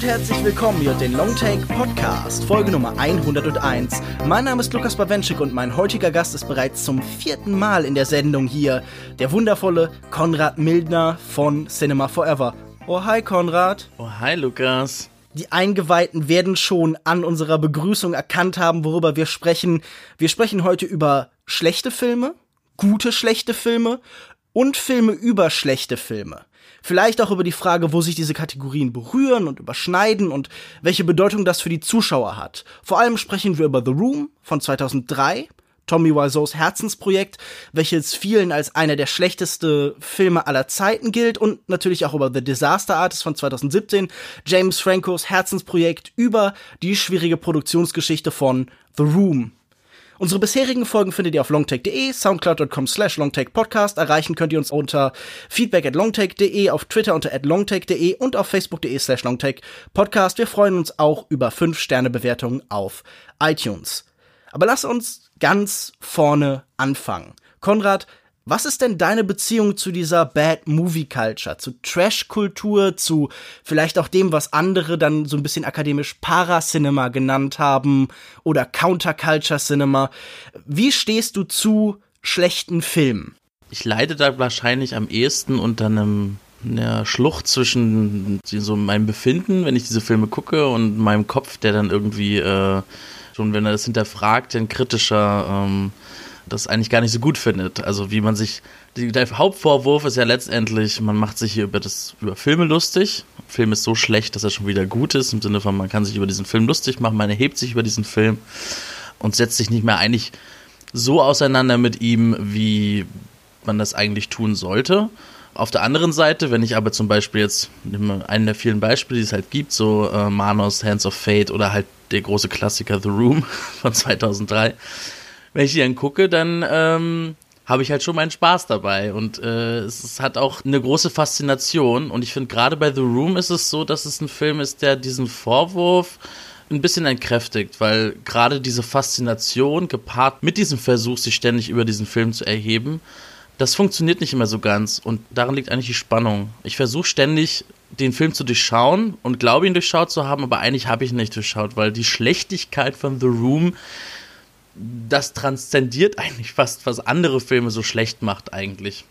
Und herzlich willkommen hier den Longtake Podcast, Folge Nummer 101. Mein Name ist Lukas Bawenschik und mein heutiger Gast ist bereits zum vierten Mal in der Sendung hier, der wundervolle Konrad Mildner von Cinema Forever. Oh hi Konrad. Oh hi Lukas. Die Eingeweihten werden schon an unserer Begrüßung erkannt haben, worüber wir sprechen. Wir sprechen heute über schlechte Filme, gute schlechte Filme und Filme über schlechte Filme. Vielleicht auch über die Frage, wo sich diese Kategorien berühren und überschneiden und welche Bedeutung das für die Zuschauer hat. Vor allem sprechen wir über The Room von 2003, Tommy Wiseaus Herzensprojekt, welches vielen als einer der schlechtesten Filme aller Zeiten gilt und natürlich auch über The Disaster Artist von 2017, James Francos Herzensprojekt über die schwierige Produktionsgeschichte von The Room Unsere bisherigen Folgen findet ihr auf longtake.de, soundcloud.com slash longtakepodcast. Erreichen könnt ihr uns unter feedback at longtake.de, auf Twitter unter at longtake.de und auf facebook.de slash longtakepodcast. Wir freuen uns auch über 5-Sterne-Bewertungen auf iTunes. Aber lass uns ganz vorne anfangen. Konrad, was ist denn deine Beziehung zu dieser Bad Movie Culture, zu Trash-Kultur, zu vielleicht auch dem, was andere dann so ein bisschen akademisch Paracinema genannt haben oder Counterculture Cinema? Wie stehst du zu schlechten Filmen? Ich leide da wahrscheinlich am ehesten unter einem einer Schlucht zwischen so meinem Befinden, wenn ich diese Filme gucke, und meinem Kopf, der dann irgendwie äh, schon, wenn er das hinterfragt, ein kritischer ähm, das eigentlich gar nicht so gut findet. Also wie man sich, der Hauptvorwurf ist ja letztendlich, man macht sich hier über das über Filme lustig. Film ist so schlecht, dass er schon wieder gut ist, im Sinne von, man kann sich über diesen Film lustig machen, man erhebt sich über diesen Film und setzt sich nicht mehr eigentlich so auseinander mit ihm, wie man das eigentlich tun sollte. Auf der anderen Seite, wenn ich aber zum Beispiel jetzt einen der vielen Beispiele, die es halt gibt, so äh, Manos, Hands of Fate oder halt der große Klassiker The Room von 2003, wenn ich die dann gucke, dann ähm, habe ich halt schon meinen Spaß dabei. Und äh, es, hat auch eine große Faszination. Und ich finde, gerade bei The Room ist es so, dass es ein Film ist, der diesen Vorwurf ein bisschen entkräftigt, weil gerade diese Faszination gepaart mit diesem Versuch, sich ständig über diesen Film zu erheben, das funktioniert nicht immer so ganz und darin liegt eigentlich die Spannung. Ich versuche ständig den Film zu durchschauen und glaube ihn durchschaut zu haben, aber eigentlich habe ich ihn nicht durchschaut, weil die Schlechtigkeit von The Room das transzendiert eigentlich fast, was andere Filme so schlecht macht eigentlich.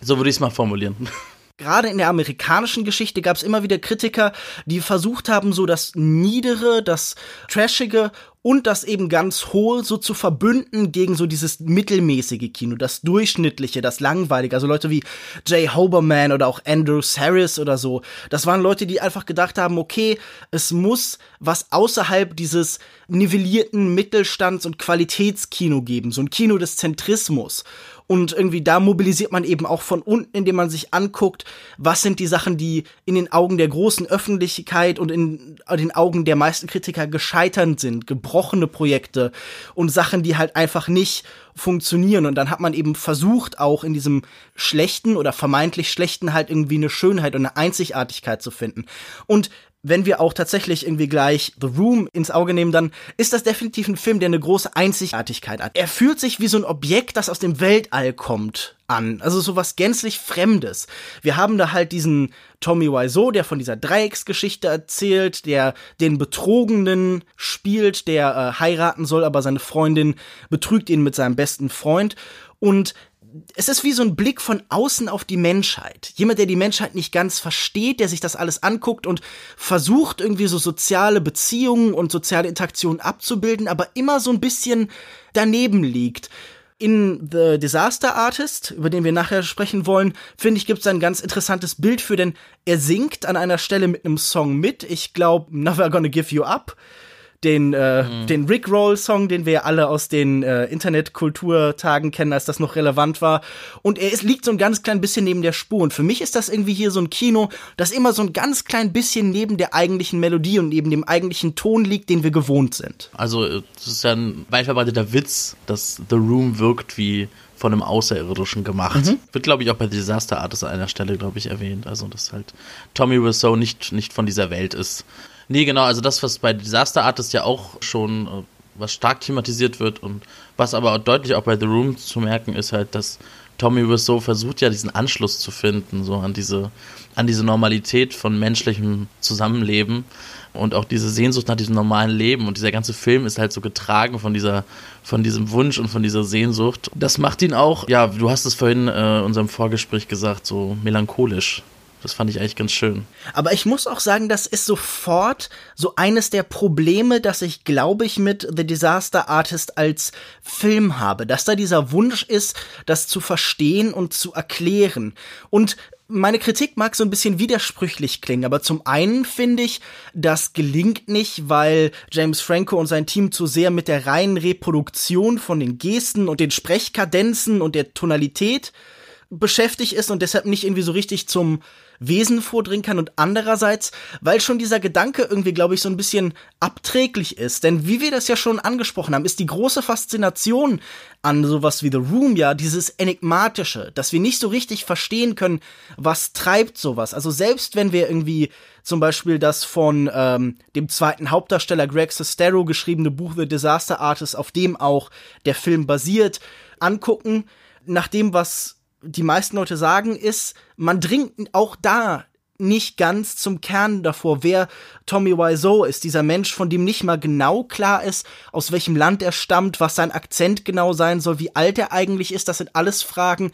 So würde ich es mal formulieren. Gerade in der amerikanischen Geschichte gab es immer wieder Kritiker, die versucht haben, so das Niedere, das Trashige und das eben ganz Hohe so zu verbünden gegen so dieses mittelmäßige Kino, das Durchschnittliche, das Langweilige. Also Leute wie Jay Hoberman oder auch Andrew Saris oder so. Das waren Leute, die einfach gedacht haben, okay, es muss was außerhalb dieses nivellierten Mittelstands- und Qualitätskino geben. So ein Kino des Zentrismus. Und irgendwie da mobilisiert man eben auch von unten, indem man sich anguckt, was sind die Sachen, die in den Augen der großen Öffentlichkeit und in den Augen der meisten Kritiker gescheitert sind, gebrochene Projekte und Sachen, die halt einfach nicht funktionieren. Und dann hat man eben versucht, auch in diesem schlechten oder vermeintlich schlechten halt irgendwie eine Schönheit und eine Einzigartigkeit zu finden. Und wenn wir auch tatsächlich irgendwie gleich The Room ins Auge nehmen, dann ist das definitiv ein Film, der eine große Einzigartigkeit hat. Er fühlt sich wie so ein Objekt, das aus dem Weltall kommt, an. Also so was gänzlich Fremdes. Wir haben da halt diesen Tommy Wiseau, der von dieser Dreiecksgeschichte erzählt, der den Betrogenen spielt, der äh, heiraten soll, aber seine Freundin betrügt ihn mit seinem besten Freund. Und es ist wie so ein Blick von außen auf die Menschheit. Jemand, der die Menschheit nicht ganz versteht, der sich das alles anguckt und versucht, irgendwie so soziale Beziehungen und soziale Interaktionen abzubilden, aber immer so ein bisschen daneben liegt. In The Disaster Artist, über den wir nachher sprechen wollen, finde ich, gibt es ein ganz interessantes Bild für, denn er singt an einer Stelle mit einem Song mit. Ich glaube, Never Gonna Give You Up den, äh, mhm. den Rickroll-Song, den wir alle aus den äh, Internetkulturtagen kennen, als das noch relevant war. Und er ist, liegt so ein ganz klein bisschen neben der Spur. Und für mich ist das irgendwie hier so ein Kino, das immer so ein ganz klein bisschen neben der eigentlichen Melodie und neben dem eigentlichen Ton liegt, den wir gewohnt sind. Also, es ist ja ein weit verbreiteter Witz, dass The Room wirkt wie von einem Außerirdischen gemacht. Mhm. Wird, glaube ich, auch bei Disaster Artist an einer Stelle, glaube ich, erwähnt. Also, dass halt Tommy Wiseau nicht, nicht von dieser Welt ist. Nee, genau, also das, was bei Disaster Artist ja auch schon, äh, was stark thematisiert wird und was aber auch deutlich auch bei The Room zu merken ist halt, dass Tommy Wiseau versucht ja diesen Anschluss zu finden, so an diese, an diese Normalität von menschlichem Zusammenleben und auch diese Sehnsucht nach diesem normalen Leben und dieser ganze Film ist halt so getragen von dieser, von diesem Wunsch und von dieser Sehnsucht. Das macht ihn auch, ja, du hast es vorhin äh, in unserem Vorgespräch gesagt, so melancholisch. Das fand ich eigentlich ganz schön. Aber ich muss auch sagen, das ist sofort so eines der Probleme, dass ich, glaube ich, mit The Disaster Artist als Film habe. Dass da dieser Wunsch ist, das zu verstehen und zu erklären. Und meine Kritik mag so ein bisschen widersprüchlich klingen, aber zum einen finde ich, das gelingt nicht, weil James Franco und sein Team zu sehr mit der reinen Reproduktion von den Gesten und den Sprechkadenzen und der Tonalität beschäftigt ist und deshalb nicht irgendwie so richtig zum Wesen vordringen kann und andererseits, weil schon dieser Gedanke irgendwie, glaube ich, so ein bisschen abträglich ist. Denn wie wir das ja schon angesprochen haben, ist die große Faszination an sowas wie The Room ja dieses Enigmatische, dass wir nicht so richtig verstehen können, was treibt sowas. Also selbst wenn wir irgendwie zum Beispiel das von ähm, dem zweiten Hauptdarsteller Greg Sestero geschriebene Buch The Disaster Artist, auf dem auch der Film basiert, angucken, nach dem, was die meisten Leute sagen, ist, man dringt auch da nicht ganz zum Kern davor, wer Tommy Wiseau ist. Dieser Mensch, von dem nicht mal genau klar ist, aus welchem Land er stammt, was sein Akzent genau sein soll, wie alt er eigentlich ist. Das sind alles Fragen,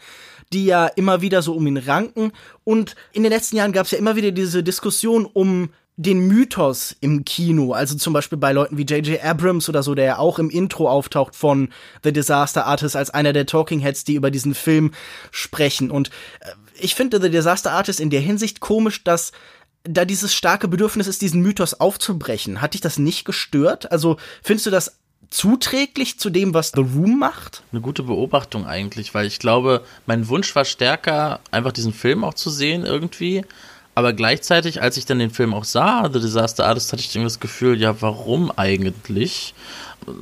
die ja immer wieder so um ihn ranken. Und in den letzten Jahren gab es ja immer wieder diese Diskussion um den Mythos im Kino, also zum Beispiel bei Leuten wie J.J. Abrams oder so, der ja auch im Intro auftaucht von The Disaster Artist als einer der Talking Heads, die über diesen Film sprechen. Und äh, ich finde The Disaster Artist in der Hinsicht komisch, dass da dieses starke Bedürfnis ist, diesen Mythos aufzubrechen. Hat dich das nicht gestört? Also findest du das zuträglich zu dem, was The Room macht? Eine gute Beobachtung eigentlich, weil ich glaube, mein Wunsch war stärker, einfach diesen Film auch zu sehen irgendwie aber gleichzeitig, als ich dann den Film auch sah, The Disaster Artist, hatte ich irgendwie das Gefühl, ja, warum eigentlich?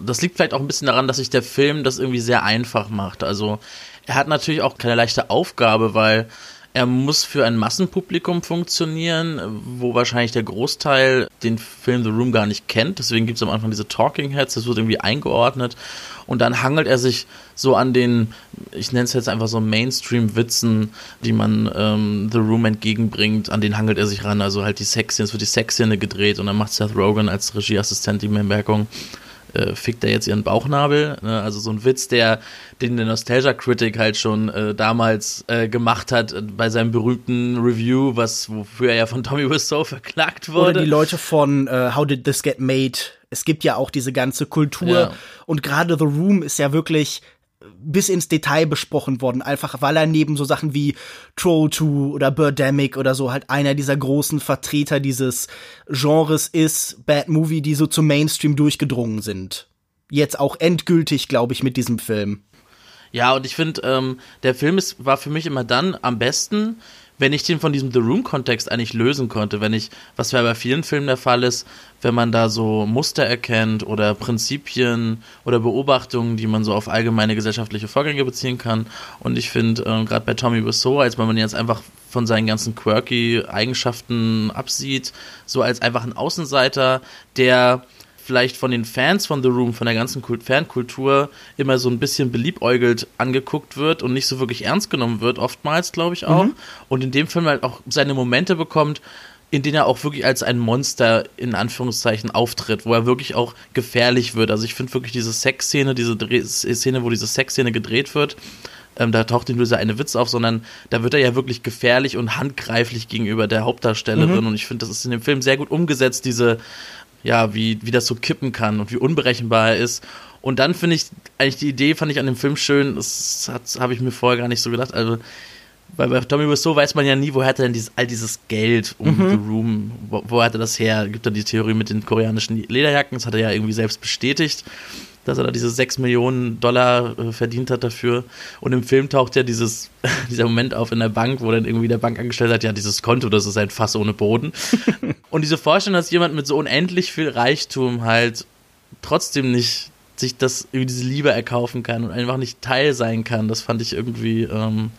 Das liegt vielleicht auch ein bisschen daran, dass sich der Film das irgendwie sehr einfach macht. Also er hat natürlich auch keine leichte Aufgabe, weil er muss für ein Massenpublikum funktionieren, wo wahrscheinlich der Großteil den Film The Room gar nicht kennt. Deswegen gibt es am Anfang diese Talking Heads, das wird irgendwie eingeordnet. Und dann hangelt er sich so an den, ich nenne es jetzt einfach so Mainstream-Witzen, die man ähm, The Room entgegenbringt, an den hangelt er sich ran. Also halt die Sexszene, es wird die Sexszene gedreht und dann macht Seth Rogen als Regieassistent die Bemerkung, äh, fickt er jetzt ihren Bauchnabel. Ne? Also so ein Witz, der den der Nostalgia Critic halt schon äh, damals äh, gemacht hat äh, bei seinem berühmten Review, was wofür er ja von Tommy Wiseau verklagt wurde. Oder die Leute von uh, How Did This Get Made? Es gibt ja auch diese ganze Kultur ja. und gerade The Room ist ja wirklich bis ins Detail besprochen worden, einfach weil er neben so Sachen wie Troll 2 oder Birdemic oder so halt einer dieser großen Vertreter dieses Genres ist, Bad Movie, die so zum Mainstream durchgedrungen sind. Jetzt auch endgültig, glaube ich, mit diesem Film. Ja, und ich finde, ähm, der Film ist, war für mich immer dann am besten, wenn ich den von diesem The Room-Kontext eigentlich lösen konnte, wenn ich, was ja bei vielen Filmen der Fall ist, wenn man da so Muster erkennt oder Prinzipien oder Beobachtungen, die man so auf allgemeine gesellschaftliche Vorgänge beziehen kann. Und ich finde, äh, gerade bei Tommy Wiseau, als wenn man jetzt einfach von seinen ganzen quirky Eigenschaften absieht, so als einfach ein Außenseiter, der vielleicht von den Fans von The Room, von der ganzen Kult Fankultur immer so ein bisschen beliebäugelt angeguckt wird und nicht so wirklich ernst genommen wird, oftmals, glaube ich auch. Mhm. Und in dem Film halt auch seine Momente bekommt, in denen er auch wirklich als ein Monster in Anführungszeichen auftritt, wo er wirklich auch gefährlich wird. Also ich finde wirklich diese Sexszene, diese Dreh Szene, wo diese Sexszene gedreht wird, ähm, da taucht nicht nur dieser eine Witz auf, sondern da wird er ja wirklich gefährlich und handgreiflich gegenüber der Hauptdarstellerin. Mhm. Und ich finde, das ist in dem Film sehr gut umgesetzt, diese ja, wie, wie das so kippen kann und wie unberechenbar er ist. Und dann finde ich, eigentlich die Idee fand ich an dem Film schön, das habe ich mir vorher gar nicht so gedacht. Also, weil bei Tommy Wiseau weiß man ja nie, woher hat er denn dieses, all dieses Geld um Mhm. The Room, wo, wo hat er das her? Gibt dann die Theorie mit den koreanischen Lederjacken, das hat er ja irgendwie selbst bestätigt, dass er da diese 6 Millionen Dollar äh, verdient hat dafür. Und im Film taucht ja dieses, dieser Moment auf in der Bank, wo dann irgendwie der Bankangestellte sagt, ja, dieses Konto, das ist ein Fass ohne Boden. Und diese Vorstellung, dass jemand mit so unendlich viel Reichtum halt trotzdem nicht sich das irgendwie diese Liebe erkaufen kann und einfach nicht Teil sein kann, das fand ich irgendwie ähm,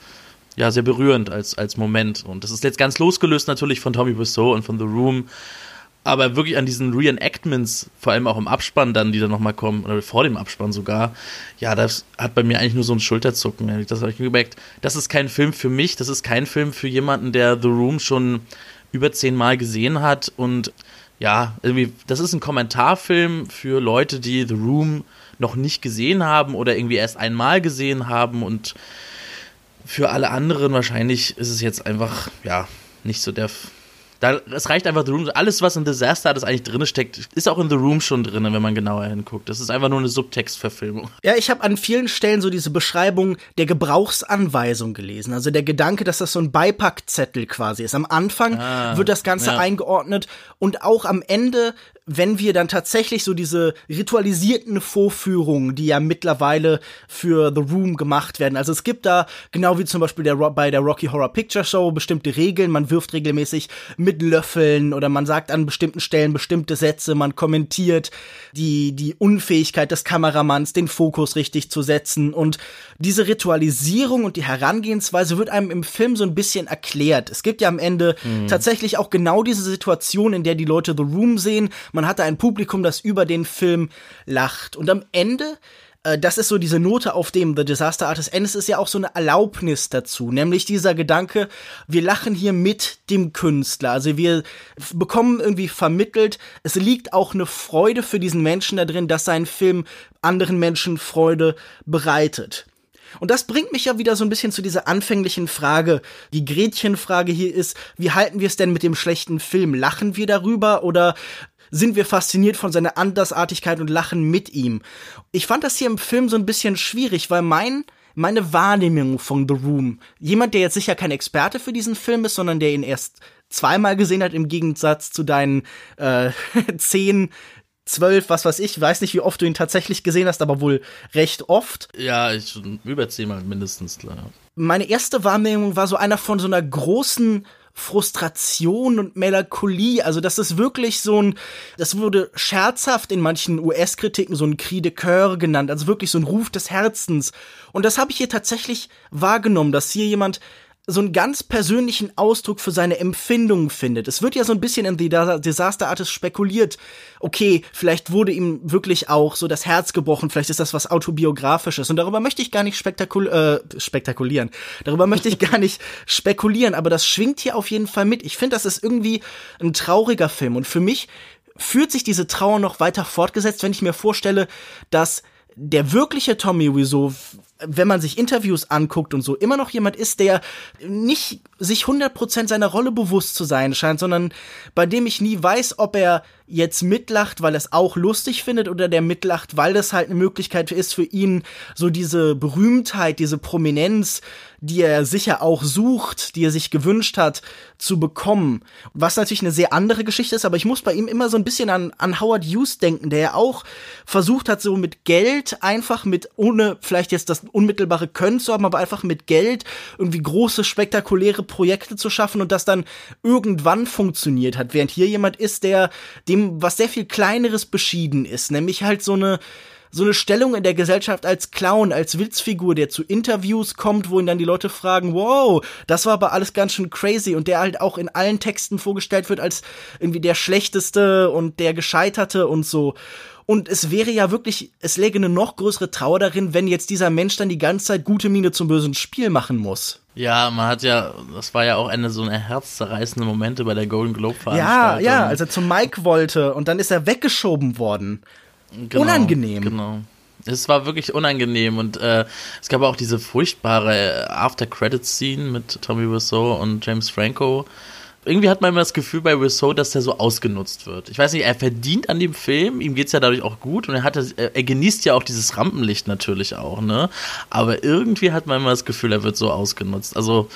ja sehr berührend als, als Moment. Und das ist jetzt ganz losgelöst natürlich von Tommy Wiseau und von The Room, aber wirklich an diesen Reenactments, vor allem auch im Abspann dann, die dann nochmal kommen, oder vor dem Abspann sogar, ja, das hat bei mir eigentlich nur so ein Schulterzucken. Das habe ich gemerkt. Das ist kein Film für mich, das ist kein Film für jemanden, der The Room schon über zehnmal gesehen hat und ja, irgendwie, das ist ein Kommentarfilm für Leute, die The Room noch nicht gesehen haben oder irgendwie erst einmal gesehen haben und für alle anderen wahrscheinlich ist es jetzt einfach, ja, nicht so der. Da, es reicht einfach The Room. Alles, was in Disaster das eigentlich drin steckt, ist auch in The Room schon drin, wenn man genauer hinguckt. Das ist einfach nur eine Subtextverfilmung. Ja, ich habe an vielen Stellen so diese Beschreibung der Gebrauchsanweisung gelesen. Also der Gedanke, dass das so ein Beipackzettel quasi ist. Am Anfang Ah, wird das Ganze ja. eingeordnet und auch am Ende, wenn wir dann tatsächlich so diese ritualisierten Vorführungen, die ja mittlerweile für The Room gemacht werden. Also es gibt da, genau wie zum Beispiel der, bei der Rocky Horror Picture Show, bestimmte Regeln. Man wirft regelmäßig mit Löffeln oder man sagt an bestimmten Stellen bestimmte Sätze, man kommentiert die, die Unfähigkeit des Kameramanns, den Fokus richtig zu setzen. Und diese Ritualisierung und die Herangehensweise wird einem im Film so ein bisschen erklärt. Es gibt ja am Ende tatsächlich auch genau diese Situation, in der die Leute The Room sehen. Man hat da ein Publikum, das über den Film lacht. Und am Ende äh, das ist so diese Note auf dem The Disaster Artist Endes ist ja auch so eine Erlaubnis dazu, nämlich dieser Gedanke, wir lachen hier mit dem Künstler. Also wir bekommen irgendwie vermittelt, es liegt auch eine Freude für diesen Menschen da drin, dass sein Film anderen Menschen Freude bereitet. Und das bringt mich ja wieder so ein bisschen zu dieser anfänglichen Frage. Die Gretchenfrage hier ist, wie halten wir es denn mit dem schlechten Film? Lachen wir darüber oder sind wir fasziniert von seiner Andersartigkeit und lachen mit ihm? Ich fand das hier im Film so ein bisschen schwierig, weil mein meine Wahrnehmung von The Room, jemand, der jetzt sicher kein Experte für diesen Film ist, sondern der ihn erst zweimal gesehen hat, im Gegensatz zu deinen äh, zehn, zwölf, was weiß ich, weiß nicht, wie oft du ihn tatsächlich gesehen hast, aber wohl recht oft. Ja, ich über zehnmal mindestens, klar. Meine erste Wahrnehmung war so einer von so einer großen Frustration und Melancholie. Also, das ist wirklich so ein, das wurde scherzhaft in manchen US-Kritiken so ein Cri de Coeur genannt, also wirklich so ein Ruf des Herzens. Und das habe ich hier tatsächlich wahrgenommen, dass hier jemand so einen ganz persönlichen Ausdruck für seine Empfindungen findet. Es wird ja so ein bisschen in The Disaster Artist spekuliert. Okay, vielleicht wurde ihm wirklich auch so das Herz gebrochen, vielleicht ist das was autobiografisches und darüber möchte ich gar nicht spektakul äh, spektakulieren. Darüber möchte ich gar nicht spekulieren, aber das schwingt hier auf jeden Fall mit. Ich finde, das ist irgendwie ein trauriger Film und für mich führt sich diese Trauer noch weiter fortgesetzt, wenn ich mir vorstelle, dass der wirkliche Tommy Wiseau, wenn man sich Interviews anguckt und so, immer noch jemand ist, der nicht sich 100% seiner Rolle bewusst zu sein scheint, sondern bei dem ich nie weiß, ob er jetzt mitlacht, weil er es auch lustig findet oder der mitlacht, weil das halt eine Möglichkeit ist für ihn, so diese Berühmtheit, diese Prominenz, die er sicher auch sucht, die er sich gewünscht hat, zu bekommen. Was natürlich eine sehr andere Geschichte ist, aber ich muss bei ihm immer so ein bisschen an, an Howard Hughes denken, der ja auch versucht hat, so mit Geld einfach mit, ohne vielleicht jetzt das unmittelbare Können zu haben, aber einfach mit Geld irgendwie große, spektakuläre Projekte zu schaffen und das dann irgendwann funktioniert hat. Während hier jemand ist, der dem was sehr viel Kleineres beschieden ist, nämlich halt so eine so eine Stellung in der Gesellschaft als Clown, als Witzfigur, der zu Interviews kommt, wo ihn dann die Leute fragen, wow, das war aber alles ganz schön crazy und der halt auch in allen Texten vorgestellt wird als irgendwie der schlechteste und der gescheiterte und so. Und es wäre ja wirklich, es läge eine noch größere Trauer darin, wenn jetzt dieser Mensch dann die ganze Zeit gute Miene zum bösen Spiel machen muss. Ja, man hat ja, das war ja auch eine so eine herzzerreißende Momente bei der Golden Globe Ja, Veranstaltung. ja, als er zum Mike wollte und dann ist er weggeschoben worden. Genau, unangenehm. Genau. Es war wirklich unangenehm und äh, es gab auch diese furchtbare After-Credits-Scene mit Tommy Wiseau und James Franco, irgendwie hat man immer das Gefühl bei Rousseau, dass der so ausgenutzt wird. Ich weiß nicht, er verdient an dem Film, ihm geht's ja dadurch auch gut und er hat er genießt ja auch dieses Rampenlicht natürlich auch, ne? Aber irgendwie hat man immer das Gefühl, er wird so ausgenutzt. Also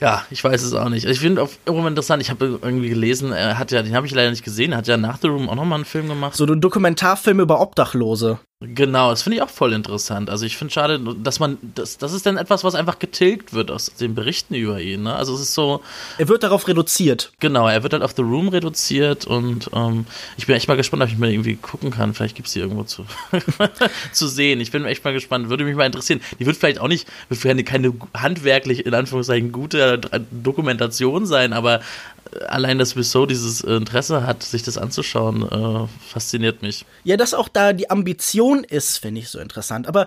ja, ich weiß es auch nicht. Ich finde auch immer interessant, ich habe irgendwie gelesen, er hat ja, den habe ich leider nicht gesehen, er hat ja nach The Room auch nochmal einen Film gemacht. So ein Dokumentarfilm über Obdachlose. Genau, das finde ich auch voll interessant. Also ich finde schade, dass man, das, das ist dann etwas, was einfach getilgt wird aus den Berichten über ihn. Ne? Also es ist so. Er wird darauf reduziert. Genau, er wird halt auf The Room reduziert und ähm, ich bin echt mal gespannt, ob ich mal irgendwie gucken kann. Vielleicht gibt es die irgendwo zu, zu sehen. Ich bin echt mal gespannt, würde mich mal interessieren. Die wird vielleicht auch nicht, wird keine, keine handwerklich, in Anführungszeichen, gute Dokumentation sein, aber allein, dass Rousseau dieses Interesse hat, sich das anzuschauen, äh, fasziniert mich. Ja, dass auch da die Ambition ist, finde ich so interessant. Aber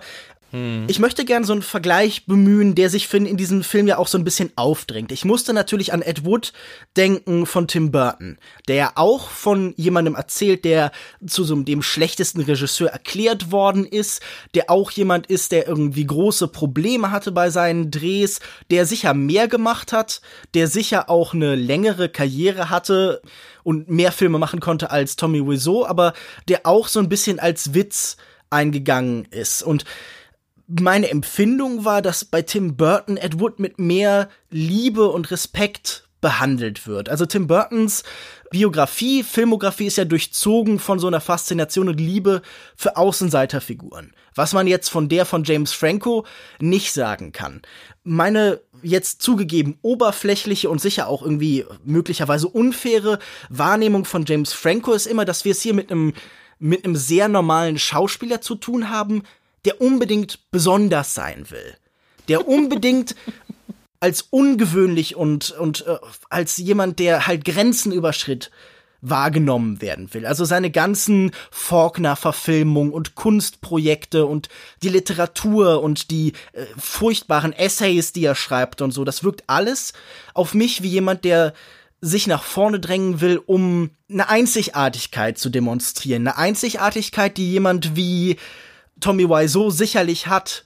hm. Ich möchte gern so einen Vergleich bemühen, der sich in diesem Film ja auch so ein bisschen aufdrängt. Ich musste natürlich an Ed Wood denken von Tim Burton, der ja auch von jemandem erzählt, der zu so dem schlechtesten Regisseur erklärt worden ist, der auch jemand ist, der irgendwie große Probleme hatte bei seinen Drehs, der sicher mehr gemacht hat, der sicher auch eine längere Karriere hatte und mehr Filme machen konnte als Tommy Wiseau, aber der auch so ein bisschen als Witz eingegangen ist und meine Empfindung war, dass bei Tim Burton Ed Wood mit mehr Liebe und Respekt behandelt wird. Also Tim Burtons Biografie, Filmografie ist ja durchzogen von so einer Faszination und Liebe für Außenseiterfiguren. Was man jetzt von der von James Franco nicht sagen kann. Meine jetzt zugegeben oberflächliche und sicher auch irgendwie möglicherweise unfaire Wahrnehmung von James Franco ist immer, dass wir es hier mit einem mit einem sehr normalen Schauspieler zu tun haben, der unbedingt besonders sein will. Der unbedingt als ungewöhnlich und, und äh, als jemand, der halt Grenzen überschritt, wahrgenommen werden will. Also seine ganzen Faulkner-Verfilmungen und Kunstprojekte und die Literatur und die äh, furchtbaren Essays, die er schreibt und so, das wirkt alles auf mich wie jemand, der sich nach vorne drängen will, um eine Einzigartigkeit zu demonstrieren. Eine Einzigartigkeit, die jemand wie Tommy Wiseau sicherlich hat.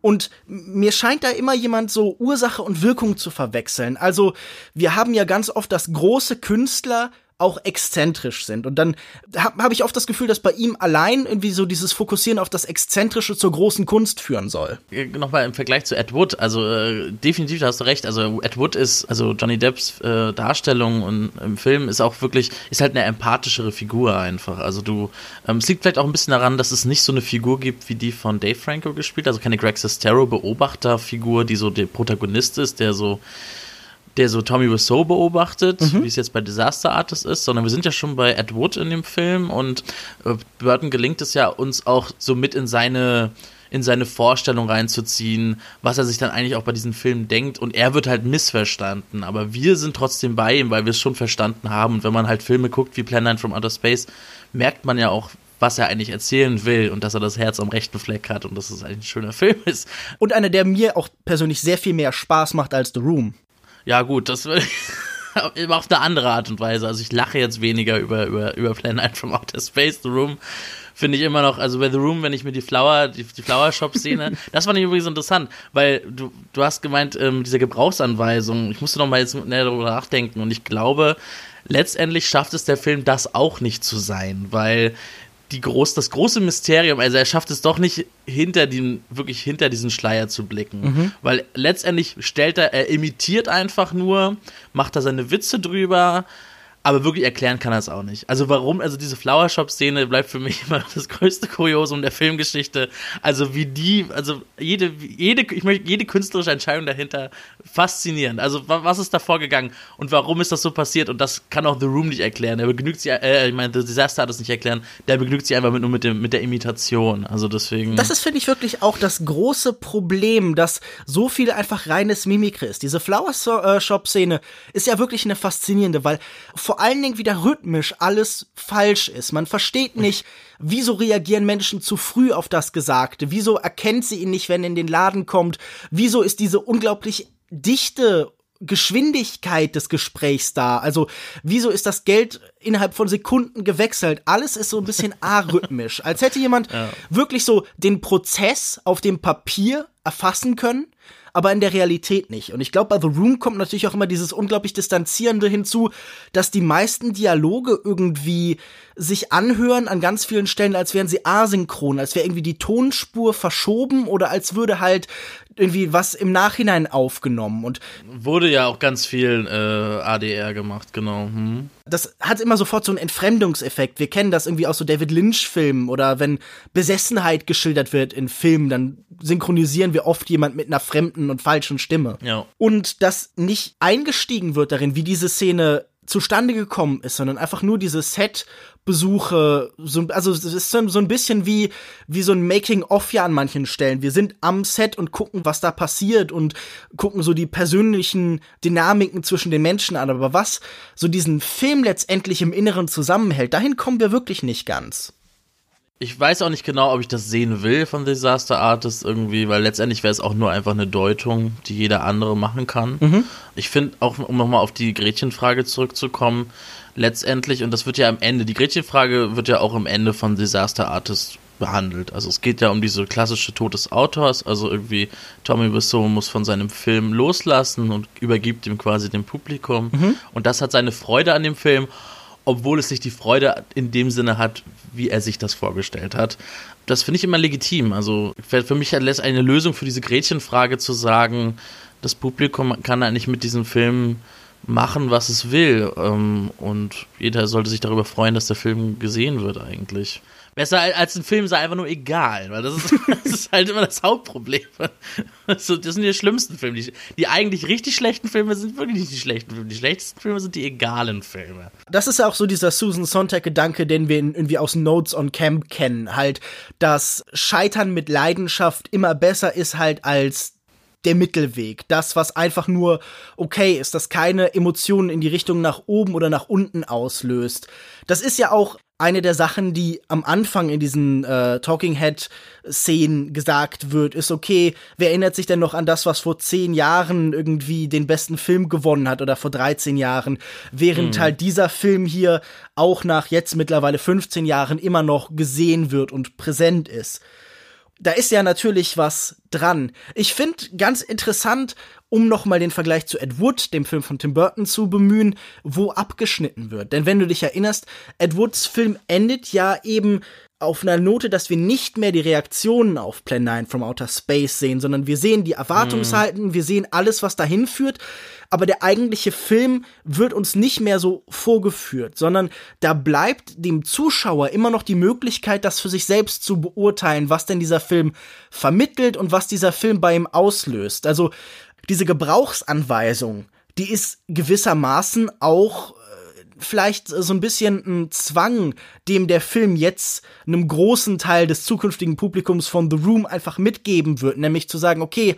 Und mir scheint da immer jemand so Ursache und Wirkung zu verwechseln. Also wir haben ja ganz oft, dass große Künstler auch exzentrisch sind. Und dann habe hab ich oft das Gefühl, dass bei ihm allein irgendwie so dieses Fokussieren auf das Exzentrische zur großen Kunst führen soll. Nochmal im Vergleich zu Ed Wood, also äh, definitiv hast du recht. Also Ed Wood ist, also Johnny Depps äh, Darstellung und im Film ist auch wirklich, ist halt eine empathischere Figur einfach. Also du, ähm, es liegt vielleicht auch ein bisschen daran, dass es nicht so eine Figur gibt wie die von Dave Franco gespielt, also keine Greg Sestero Beobachterfigur, die so der Protagonist ist, der so der so Tommy Wiseau beobachtet, mhm. wie es jetzt bei Disaster Artist ist, sondern wir sind ja schon bei Ed Wood in dem Film und äh, Burton gelingt es ja, uns auch so mit in seine in seine Vorstellung reinzuziehen, was er sich dann eigentlich auch bei diesem Film denkt. Und er wird halt missverstanden. Aber wir sind trotzdem bei ihm, weil wir es schon verstanden haben. Und wenn man halt Filme guckt wie Plan 9 from Outer Space, merkt man ja auch, was er eigentlich erzählen will und dass er das Herz am rechten Fleck hat und dass es ein schöner Film ist. Und einer, der mir auch persönlich sehr viel mehr Spaß macht als The Room. Ja, gut, das auf eine andere Art und Weise. Also ich lache jetzt weniger über, über, über Plan 9 from Outer Space, The Room. Finde ich immer noch, also bei The Room, wenn ich mir die Flower, die, die Flower Shop Szene, das fand ich übrigens interessant, weil du, du hast gemeint, ähm, diese Gebrauchsanweisung, ich musste noch mal jetzt näher darüber nachdenken und ich glaube, letztendlich schafft es der Film, das auch nicht zu sein, weil die groß, das große Mysterium, also er schafft es doch nicht hinter den, wirklich hinter diesen Schleier zu blicken. Mhm. Weil letztendlich stellt er, er imitiert einfach nur, macht da seine Witze drüber, aber wirklich erklären kann er es auch nicht. Also warum, also diese Flower Shop Szene bleibt für mich immer das größte Kuriosum der Filmgeschichte. Also wie die, also jede, jede, ich möchte jede künstlerische Entscheidung dahinter faszinierend. Also was ist da vorgegangen und warum ist das so passiert? Und das kann auch The Room nicht erklären. Der begnügt sich, äh, ich meine, The Disaster hat es nicht erklären. Der begnügt sich einfach mit, nur mit dem, mit der Imitation. Also deswegen. Das ist, finde ich, wirklich auch das große Problem, dass so viel einfach reines Mimikry ist. Diese Flower äh, Shop Szene ist ja wirklich eine faszinierende, weil vor vor allen Dingen wieder rhythmisch alles falsch ist. Man versteht nicht, wieso reagieren Menschen zu früh auf das Gesagte? Wieso erkennt sie ihn nicht, wenn er in den Laden kommt? Wieso ist diese unglaublich dichte Geschwindigkeit des Gesprächs da? Also, wieso ist das Geld innerhalb von Sekunden gewechselt? Alles ist so ein bisschen arrhythmisch. Als hätte jemand ja. wirklich so den Prozess auf dem Papier erfassen können aber in der Realität nicht. Und ich glaube, bei The Room kommt natürlich auch immer dieses unglaublich Distanzierende hinzu, dass die meisten Dialoge irgendwie sich anhören an ganz vielen Stellen, als wären sie asynchron, als wäre irgendwie die Tonspur verschoben oder als würde halt irgendwie was im Nachhinein aufgenommen und wurde ja auch ganz viel äh, ADR gemacht, genau. Hm. Das hat immer sofort so einen Entfremdungseffekt. Wir kennen das irgendwie aus so David Lynch-Filmen oder wenn Besessenheit geschildert wird in Filmen, dann synchronisieren wir oft jemand mit einer fremden und falschen Stimme. Ja. Und dass nicht eingestiegen wird darin, wie diese Szene zustande gekommen ist, sondern einfach nur diese Set-Besuche, so, also es ist so, so ein bisschen wie, wie so ein Making-of ja an manchen Stellen. Wir sind am Set und gucken, was da passiert und gucken so die persönlichen Dynamiken zwischen den Menschen an. Aber was so diesen Film letztendlich im Inneren zusammenhält, dahin kommen wir wirklich nicht ganz. Ich weiß auch nicht genau, ob ich das sehen will von Disaster Artist irgendwie, weil letztendlich wäre es auch nur einfach eine Deutung, die jeder andere machen kann. Mhm. Ich finde auch, um nochmal auf die Gretchenfrage zurückzukommen, letztendlich, und das wird ja am Ende, die Gretchenfrage wird ja auch am Ende von Disaster Artist behandelt. Also es geht ja um diese klassische Tod des Autors, also irgendwie Tommy Wiseau muss von seinem Film loslassen und übergibt ihm quasi dem Publikum. Mhm. Und das hat seine Freude an dem Film obwohl es nicht die Freude in dem Sinne hat, wie er sich das vorgestellt hat. Das finde ich immer legitim. Also für mich lässt eine Lösung für diese Gretchenfrage zu sagen, das Publikum kann eigentlich mit diesem Film machen, was es will. Ähm, und jeder sollte sich darüber freuen, dass der Film gesehen wird eigentlich. Besser als ein Film sei einfach nur egal, weil das ist, das ist halt immer das Hauptproblem. Das sind die schlimmsten Filme. Die, die, eigentlich richtig schlechten Filme sind wirklich nicht die schlechten Filme. Die schlechtesten Filme sind die egalen Filme. Das ist ja auch so dieser Susan Sontag-Gedanke, den wir irgendwie aus Notes on Camp kennen. Halt, dass Scheitern mit Leidenschaft immer besser ist halt als der Mittelweg. Das, was einfach nur okay ist, das keine Emotionen in die Richtung nach oben oder nach unten auslöst. Das ist ja auch eine der Sachen, die am Anfang in diesen äh, Talking Head Szenen gesagt wird, ist okay, wer erinnert sich denn noch an das, was vor zehn Jahren irgendwie den besten Film gewonnen hat oder vor 13 Jahren, während mhm. halt dieser Film hier auch nach jetzt mittlerweile 15 Jahren immer noch gesehen wird und präsent ist da ist ja natürlich was dran. Ich finde ganz interessant, um nochmal den Vergleich zu Ed Wood, dem Film von Tim Burton, zu bemühen, wo abgeschnitten wird. Denn wenn du dich erinnerst, Ed Woods Film endet ja eben auf einer Note, dass wir nicht mehr die Reaktionen auf Plan 9 from Outer Space sehen, sondern wir sehen die Erwartungshalten, mhm. wir sehen alles, was dahin führt, aber der eigentliche Film wird uns nicht mehr so vorgeführt, sondern da bleibt dem Zuschauer immer noch die Möglichkeit, das für sich selbst zu beurteilen, was denn dieser Film vermittelt und was dieser Film bei ihm auslöst. Also diese Gebrauchsanweisung, die ist gewissermaßen auch vielleicht so ein bisschen ein Zwang, dem der Film jetzt einem großen Teil des zukünftigen Publikums von The Room einfach mitgeben wird, nämlich zu sagen, okay,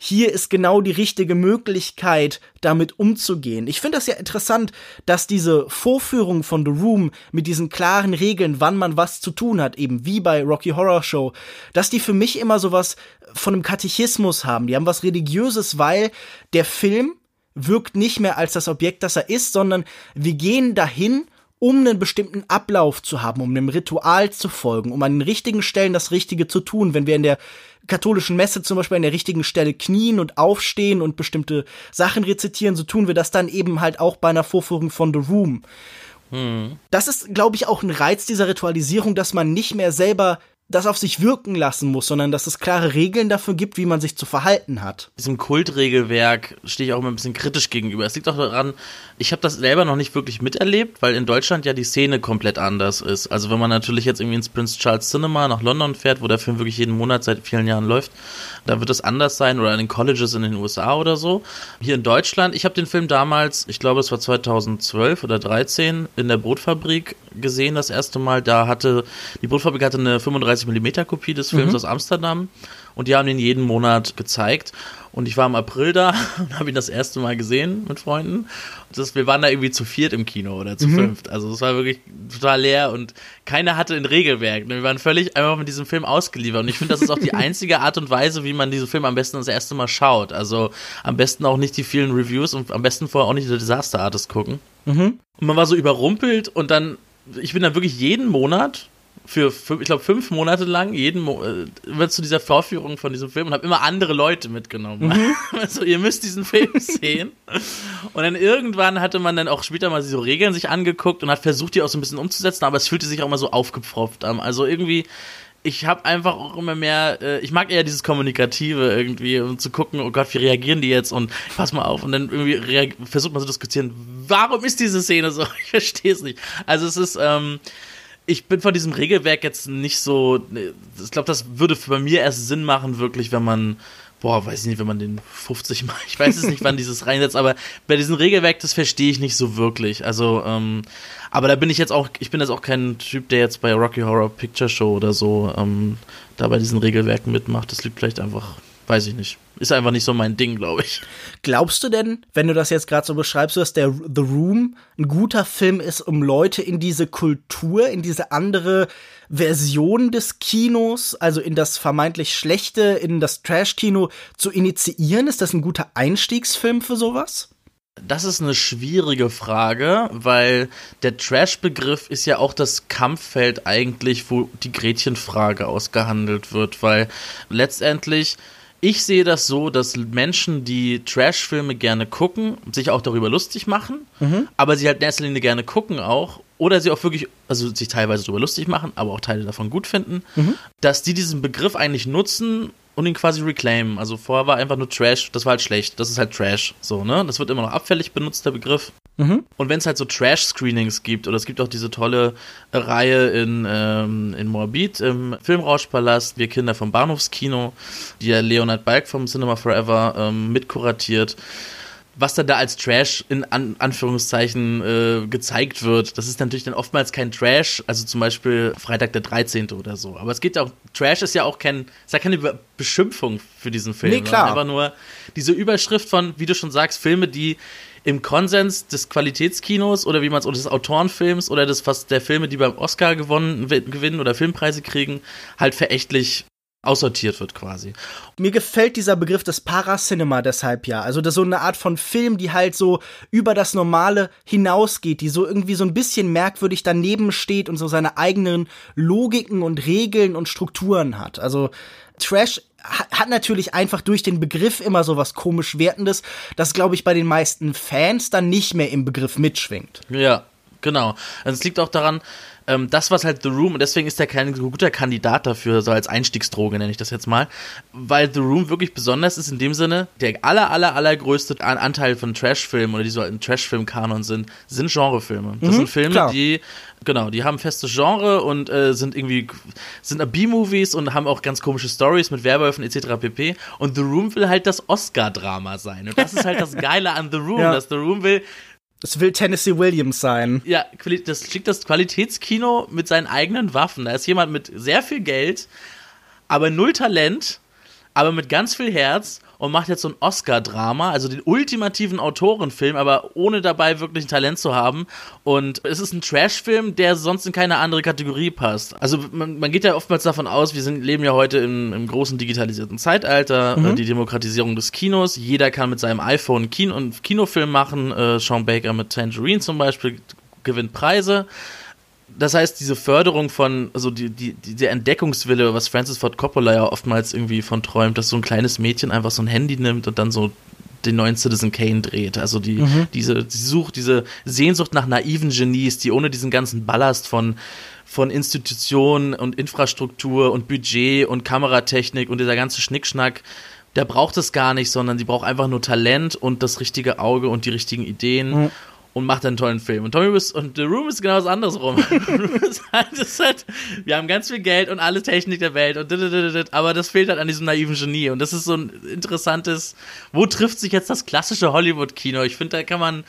hier ist genau die richtige Möglichkeit, damit umzugehen. Ich finde das ja interessant, dass diese Vorführung von The Room mit diesen klaren Regeln, wann man was zu tun hat, eben wie bei Rocky Horror Show, dass die für mich immer sowas von einem Katechismus haben. Die haben was Religiöses, weil der Film wirkt nicht mehr als das Objekt, das er ist, sondern wir gehen dahin, um einen bestimmten Ablauf zu haben, um einem Ritual zu folgen, um an den richtigen Stellen das Richtige zu tun. Wenn wir in der katholischen Messe zum Beispiel an der richtigen Stelle knien und aufstehen und bestimmte Sachen rezitieren, so tun wir das dann eben halt auch bei einer Vorführung von The Room. Hm. Das ist, glaube ich, auch ein Reiz dieser Ritualisierung, dass man nicht mehr selber das auf sich wirken lassen muss, sondern dass es klare Regeln dafür gibt, wie man sich zu verhalten hat. Diesem Kultregelwerk stehe ich auch immer ein bisschen kritisch gegenüber. Es liegt auch daran, ich habe das selber noch nicht wirklich miterlebt, weil in Deutschland ja die Szene komplett anders ist. Also wenn man natürlich jetzt irgendwie ins Prince Charles Cinema nach London fährt, wo der Film wirklich jeden Monat seit vielen Jahren läuft, da wird es anders sein oder in den Colleges in den USA oder so. Hier in Deutschland, ich habe den Film damals, ich glaube es war 2012 oder 13 in der Brotfabrik gesehen das erste Mal. Da hatte die Brotfabrik hatte eine 35 35mm Kopie des Films mhm. aus Amsterdam und die haben ihn jeden Monat gezeigt. Und ich war im April da und habe ihn das erste Mal gesehen mit Freunden. Das, wir waren da irgendwie zu viert im Kino oder zu mhm. fünft. Also es war wirklich total leer und keiner hatte ein Regelwerk. Wir waren völlig einfach mit diesem Film ausgeliefert. Und ich finde, das ist auch die einzige Art und Weise, wie man diesen Film am besten das erste Mal schaut. Also am besten auch nicht die vielen Reviews und am besten vorher auch nicht die Disaster Artist gucken. Mhm. Und man war so überrumpelt und dann, ich bin dann wirklich jeden Monat für, ich glaube, fünf Monate lang, jeden Mo äh, immer zu dieser Vorführung von diesem Film und habe immer andere Leute mitgenommen. Mhm. Also, ihr müsst diesen Film sehen. Und dann irgendwann hatte man dann auch später mal so Regeln sich angeguckt und hat versucht, die auch so ein bisschen umzusetzen, aber es fühlte sich auch immer so aufgepfropft an. Also irgendwie, ich habe einfach auch immer mehr, äh, ich mag eher dieses Kommunikative irgendwie, um zu gucken, oh Gott, wie reagieren die jetzt und pass mal auf und dann irgendwie versucht man zu diskutieren, warum ist diese Szene so? Ich verstehe es nicht. Also es ist, ähm, ich bin von diesem Regelwerk jetzt nicht so. Ich glaube, das würde bei mir erst Sinn machen, wirklich, wenn man. Boah, weiß ich nicht, wenn man den 50 mal. Ich weiß es nicht, wann dieses reinsetzt, aber bei diesem Regelwerk, das verstehe ich nicht so wirklich. Also, ähm, aber da bin ich jetzt auch, ich bin jetzt auch kein Typ, der jetzt bei Rocky Horror Picture Show oder so ähm, da bei diesen Regelwerken mitmacht. Das liegt vielleicht einfach weiß ich nicht. Ist einfach nicht so mein Ding, glaube ich. Glaubst du denn, wenn du das jetzt gerade so beschreibst, dass der The Room ein guter Film ist, um Leute in diese Kultur, in diese andere Version des Kinos, also in das vermeintlich schlechte, in das Trash-Kino zu initiieren? Ist das ein guter Einstiegsfilm für sowas? Das ist eine schwierige Frage, weil der Trash-Begriff ist ja auch das Kampffeld eigentlich, wo die Gretchenfrage ausgehandelt wird, weil letztendlich ich sehe das so, dass Menschen, die Trash-Filme gerne gucken, sich auch darüber lustig machen, mhm. aber sie halt in erster Linie gerne gucken auch, oder sie auch wirklich, also sich teilweise darüber lustig machen, aber auch Teile davon gut finden, mhm. dass die diesen Begriff eigentlich nutzen, und ihn quasi reclaimen. Also vorher war einfach nur Trash, das war halt schlecht. Das ist halt Trash. So, ne? Das wird immer noch abfällig benutzt, der Begriff. Mhm. Und wenn es halt so Trash-Screenings gibt, oder es gibt auch diese tolle Reihe in, ähm, in Morbid im Filmrauschpalast, Wir Kinder vom Bahnhofskino, die ja Leonard Balk vom Cinema Forever ähm, mitkuratiert was dann da als Trash in An Anführungszeichen äh, gezeigt wird. Das ist natürlich dann oftmals kein Trash, also zum Beispiel Freitag der 13. oder so. Aber es geht ja auch, Trash ist ja auch kein, ist ja keine Beschimpfung für diesen Film. Nee, klar. Aber nur diese Überschrift von, wie du schon sagst, Filme, die im Konsens des Qualitätskinos oder wie man es, oder des Autorenfilms oder des fast der Filme, die beim Oscar gewonnen, gewinnen oder Filmpreise kriegen, halt verächtlich aussortiert wird quasi. Mir gefällt dieser Begriff des Paracinema deshalb ja. Also das so eine Art von Film, die halt so über das Normale hinausgeht, die so irgendwie so ein bisschen merkwürdig daneben steht und so seine eigenen Logiken und Regeln und Strukturen hat. Also Trash hat natürlich einfach durch den Begriff immer so was komisch Wertendes, das glaube ich bei den meisten Fans dann nicht mehr im Begriff mitschwingt. Ja, genau. Also es liegt auch daran, ähm, das, was halt The Room, und deswegen ist der kein guter Kandidat dafür, so als Einstiegsdroge nenne ich das jetzt mal, weil The Room wirklich besonders ist in dem Sinne, der aller, aller, allergrößte Anteil von Trashfilmen oder die so ein Trashfilm-Kanon sind, sind Genrefilme. Das mhm, sind Filme, klar. die Genau, die haben festes Genre und äh, sind irgendwie sind B-Movies und haben auch ganz komische Stories mit Werwölfen etc. pp. Und The Room will halt das Oscar-Drama sein. Und das ist halt das Geile an The Room, ja. dass The Room will es will Tennessee Williams sein. Ja, das schickt das Qualitätskino mit seinen eigenen Waffen. Da ist jemand mit sehr viel Geld, aber null Talent, aber mit ganz viel Herz und macht jetzt so ein Oscar-Drama, also den ultimativen Autorenfilm, aber ohne dabei wirklich ein Talent zu haben. Und es ist ein Trash-Film, der sonst in keine andere Kategorie passt. Also man, man geht ja oftmals davon aus, wir sind, leben ja heute im, im großen digitalisierten Zeitalter, mhm. äh, die Demokratisierung des Kinos. Jeder kann mit seinem iPhone Kino, einen Kinofilm machen. Äh, Sean Baker mit Tangerine zum Beispiel gewinnt Preise das heißt, diese Förderung von, also die, die, der Entdeckungswille, was Francis Ford Coppola ja oftmals irgendwie von träumt, dass so ein kleines Mädchen einfach so ein Handy nimmt und dann so den neuen Citizen Kane dreht. Also die, mhm. diese, die Sucht, diese Sehnsucht nach naiven Genies, die ohne diesen ganzen Ballast von, von Institutionen und Infrastruktur und Budget und Kameratechnik und dieser ganze Schnickschnack, der braucht es gar nicht, sondern die braucht einfach nur Talent und das richtige Auge und die richtigen Ideen. Mhm und macht einen tollen Film. Und Tommy Wiss und The Room ist genau das andersrum. halt, wir haben ganz viel Geld und alle Technik der Welt und aber das fehlt halt an diesem naiven Genie. Und das ist so ein interessantes, wo trifft sich jetzt das klassische Hollywood-Kino? Ich finde, da kann man,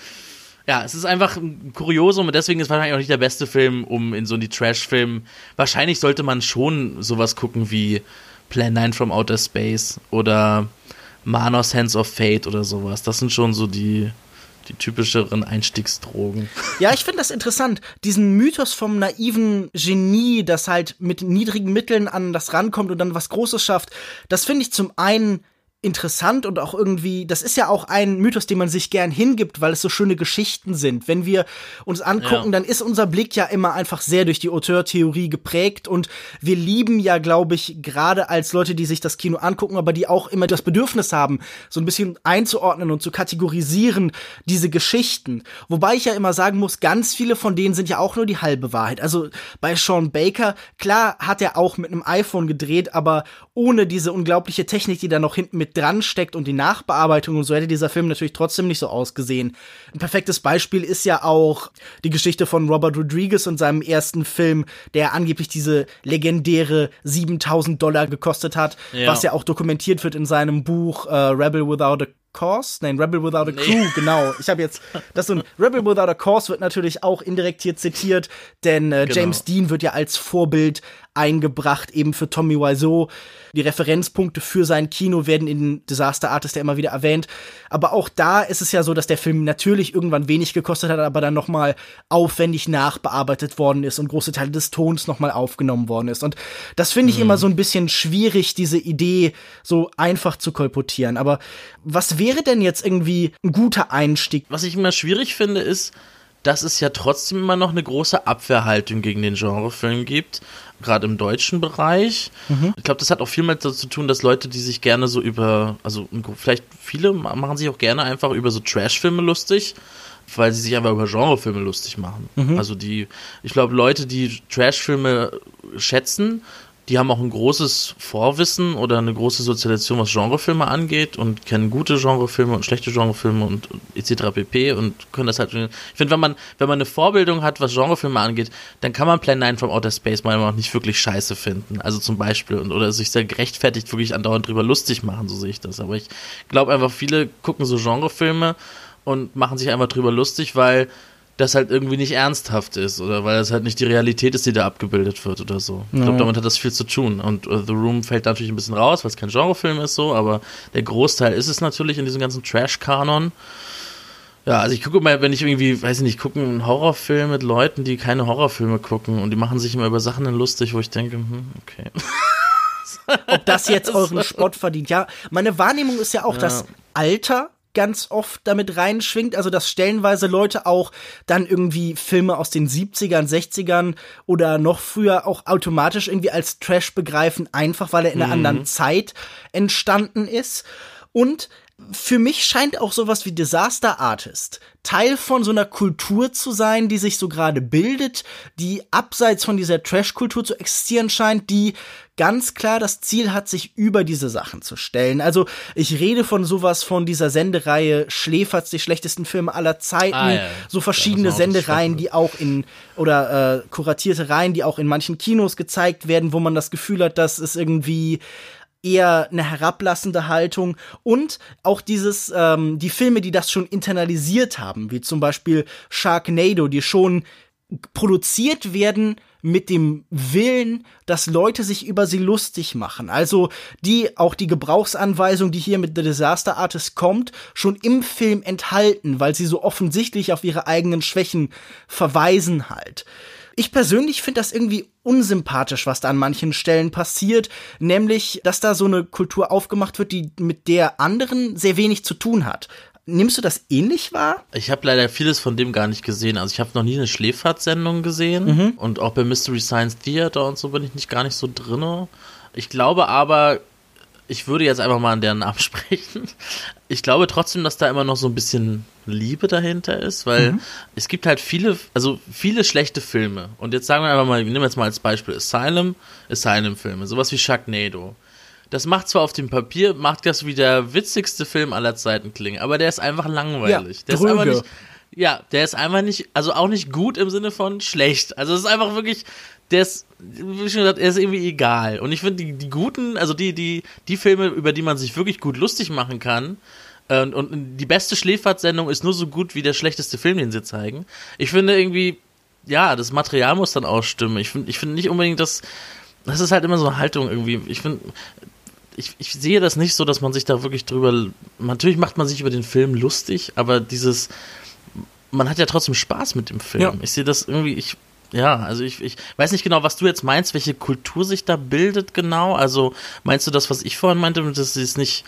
ja, es ist einfach ein Kuriosum und deswegen ist wahrscheinlich auch nicht der beste Film, um in so die Trash-Film. Wahrscheinlich sollte man schon sowas gucken wie Plan 9 from Outer Space oder Manos Hands of Fate oder sowas. Das sind schon so die die typischeren Einstiegsdrogen. Ja, ich finde das interessant. Diesen Mythos vom naiven Genie, das halt mit niedrigen Mitteln an das rankommt und dann was Großes schafft, das finde ich zum einen interessant und auch irgendwie, das ist ja auch ein Mythos, den man sich gern hingibt, weil es so schöne Geschichten sind. Wenn wir uns angucken, ja. dann ist unser Blick ja immer einfach sehr durch die Auteur-Theorie geprägt und wir lieben ja, glaube ich, gerade als Leute, die sich das Kino angucken, aber die auch immer das Bedürfnis haben, so ein bisschen einzuordnen und zu kategorisieren, diese Geschichten. Wobei ich ja immer sagen muss, ganz viele von denen sind ja auch nur die halbe Wahrheit. Also bei Sean Baker, klar hat er auch mit einem iPhone gedreht, aber ohne diese unglaubliche Technik, die da noch hinten mit mit dran steckt und die Nachbearbeitung und so hätte dieser Film natürlich trotzdem nicht so ausgesehen. Ein perfektes Beispiel ist ja auch die Geschichte von Robert Rodriguez und seinem ersten Film, der angeblich diese legendäre 7000 Dollar gekostet hat, ja. was ja auch dokumentiert wird in seinem Buch äh, Rebel Without a Cause? Nein, Rebel Without a Crew, nee. genau. Ich habe jetzt, das so ein Rebel Without a Cause wird natürlich auch indirekt hier zitiert, denn äh, genau. James Dean wird ja als Vorbild eingebracht, eben für Tommy Wiseau. Die Referenzpunkte für sein Kino werden in Disaster Artist ja immer wieder erwähnt. Aber auch da ist es ja so, dass der Film natürlich irgendwann wenig gekostet hat, aber dann nochmal aufwendig nachbearbeitet worden ist und große Teile des Tons nochmal aufgenommen worden ist. Und das finde ich mhm. immer so ein bisschen schwierig, diese Idee so einfach zu kolportieren. Aber was wäre denn jetzt irgendwie ein guter Einstieg? Was ich immer schwierig finde, ist, dass es ja trotzdem immer noch eine große Abwehrhaltung gegen den Genrefilm gibt, gerade im deutschen Bereich. Mhm. Ich glaube, das hat auch viel mit dazu zu tun, dass Leute, die sich gerne so über, also vielleicht viele machen sich auch gerne einfach über so Trash-Filme lustig, weil sie sich einfach über Genrefilme lustig machen. Mhm. Also die, ich glaube, Leute, die Trash-Filme schätzen, die haben auch ein großes Vorwissen oder eine große Sozialisation, was Genrefilme angeht und kennen gute Genrefilme und schlechte Genrefilme und etc. pp. und können das halt. Ich finde, wenn man, wenn man eine Vorbildung hat, was Genrefilme angeht, dann kann man Plan 9 from Outer Space mal auch nicht wirklich scheiße finden. Also zum Beispiel, und, oder sich sehr gerechtfertigt wirklich andauernd drüber lustig machen, so sehe ich das. Aber ich glaube einfach, viele gucken so Genrefilme und machen sich einfach drüber lustig, weil das halt irgendwie nicht ernsthaft ist oder weil es halt nicht die Realität ist, die da abgebildet wird oder so. Ich glaube, damit hat das viel zu tun. Und uh, The Room fällt natürlich ein bisschen raus, weil es kein Genrefilm ist so, aber der Großteil ist es natürlich in diesem ganzen Trash-Kanon. Ja, also ich gucke mal, wenn ich irgendwie, weiß ich nicht, gucke einen Horrorfilm mit Leuten, die keine Horrorfilme gucken und die machen sich immer über Sachen lustig, wo ich denke, hm, okay. Ob das jetzt euren Spott verdient. Ja, meine Wahrnehmung ist ja auch, ja. dass Alter ganz oft damit reinschwingt, also dass stellenweise Leute auch dann irgendwie Filme aus den 70ern, 60ern oder noch früher auch automatisch irgendwie als Trash begreifen, einfach weil er in einer mhm. anderen Zeit entstanden ist. Und für mich scheint auch sowas wie Disaster Artist Teil von so einer Kultur zu sein, die sich so gerade bildet, die abseits von dieser Trash-Kultur zu existieren scheint, die ganz klar das Ziel hat, sich über diese Sachen zu stellen. Also ich rede von sowas von dieser Sendereihe Schläferz, die schlechtesten Filme aller Zeiten, ah, ja. so verschiedene Sendereien, die auch in oder äh, kuratierte Reihen, die auch in manchen Kinos gezeigt werden, wo man das Gefühl hat, dass es irgendwie eher eine herablassende Haltung und auch dieses, ähm, die Filme, die das schon internalisiert haben, wie zum Beispiel Sharknado, die schon produziert werden mit dem Willen, dass Leute sich über sie lustig machen. Also die auch die Gebrauchsanweisung, die hier mit The Disaster Artist kommt, schon im Film enthalten, weil sie so offensichtlich auf ihre eigenen Schwächen verweisen halt. Ich persönlich finde das irgendwie unsympathisch, was da an manchen Stellen passiert, nämlich, dass da so eine Kultur aufgemacht wird, die mit der anderen sehr wenig zu tun hat. Nimmst du das ähnlich wahr? Ich habe leider vieles von dem gar nicht gesehen. Also ich habe noch nie eine Schläferz-Sendung gesehen mhm. und auch bei Mystery Science Theater und so bin ich nicht gar nicht so drinne. Ich glaube aber, ich würde jetzt einfach mal an deren Namen sprechen. Ich glaube trotzdem, dass da immer noch so ein bisschen Liebe dahinter ist, weil mhm. es gibt halt viele, also viele schlechte Filme. Und jetzt sagen wir einfach mal, nehmen wir jetzt mal als Beispiel Asylum, Asylum-Filme, sowas wie Sharknado. Das macht zwar auf dem Papier, macht das wie der witzigste Film aller Zeiten klingen, aber der ist einfach langweilig. Ja, der dröge. ist einfach nicht, ja, der ist einfach nicht, also auch nicht gut im Sinne von schlecht. Also es ist einfach wirklich, der ist, wie schon gesagt, er ist irgendwie egal. Und ich finde, die, die guten, also die, die, die Filme, über die man sich wirklich gut lustig machen kann, äh, und, die beste Schläferz-Sendung ist nur so gut wie der schlechteste Film, den sie zeigen. Ich finde irgendwie, ja, das Material muss dann auch stimmen. Ich finde ich finde nicht unbedingt, dass, das ist halt immer so eine Haltung irgendwie. Ich finde, ich, ich sehe das nicht so, dass man sich da wirklich drüber, natürlich macht man sich über den Film lustig, aber dieses, man hat ja trotzdem Spaß mit dem Film. Ja. Ich sehe das irgendwie, ich, ja, also ich, ich weiß nicht genau, was du jetzt meinst, welche Kultur sich da bildet genau. Also meinst du das, was ich vorhin meinte, dass es nicht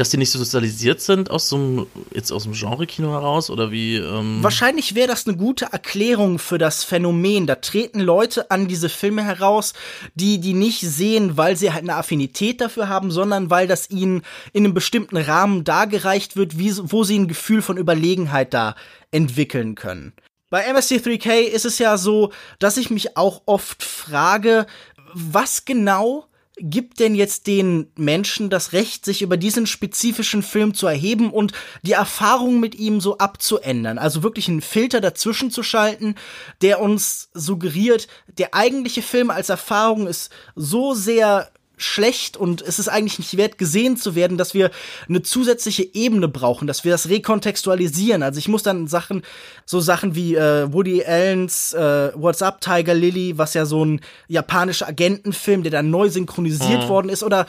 dass die nicht so sozialisiert sind aus so einem, jetzt aus dem Genre-Kino heraus oder wie? Ähm Wahrscheinlich wäre das eine gute Erklärung für das Phänomen. Da treten Leute an diese Filme heraus, die die nicht sehen, weil sie halt eine Affinität dafür haben, sondern weil das ihnen in einem bestimmten Rahmen dargereicht wird, wie, wo sie ein Gefühl von Überlegenheit da entwickeln können. Bei MSC3K ist es ja so, dass ich mich auch oft frage, was genau gibt denn jetzt den Menschen das Recht, sich über diesen spezifischen Film zu erheben und die Erfahrung mit ihm so abzuändern? Also wirklich einen Filter dazwischen zu schalten, der uns suggeriert, der eigentliche Film als Erfahrung ist so sehr schlecht und es ist eigentlich nicht wert gesehen zu werden, dass wir eine zusätzliche Ebene brauchen, dass wir das rekontextualisieren. Also ich muss dann Sachen, so Sachen wie äh, Woody Allens äh, What's Up Tiger Lily, was ja so ein japanischer Agentenfilm, der dann neu synchronisiert mhm. worden ist, oder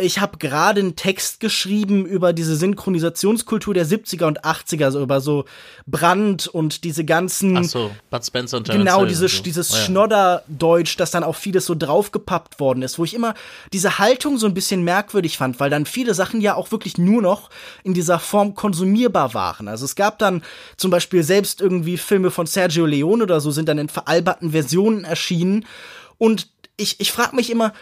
ich habe gerade einen Text geschrieben über diese Synchronisationskultur der 70er und 80er, so über so Brand und diese ganzen. Ach so, Bud Spencer und Terence Genau, diese, so. dieses ja. Schnodderdeutsch, das dann auch vieles so draufgepappt worden ist, wo ich immer diese Haltung so ein bisschen merkwürdig fand, weil dann viele Sachen ja auch wirklich nur noch in dieser Form konsumierbar waren. Also es gab dann zum Beispiel selbst irgendwie Filme von Sergio Leone oder so sind dann in veralberten Versionen erschienen und ich, ich frage mich immer,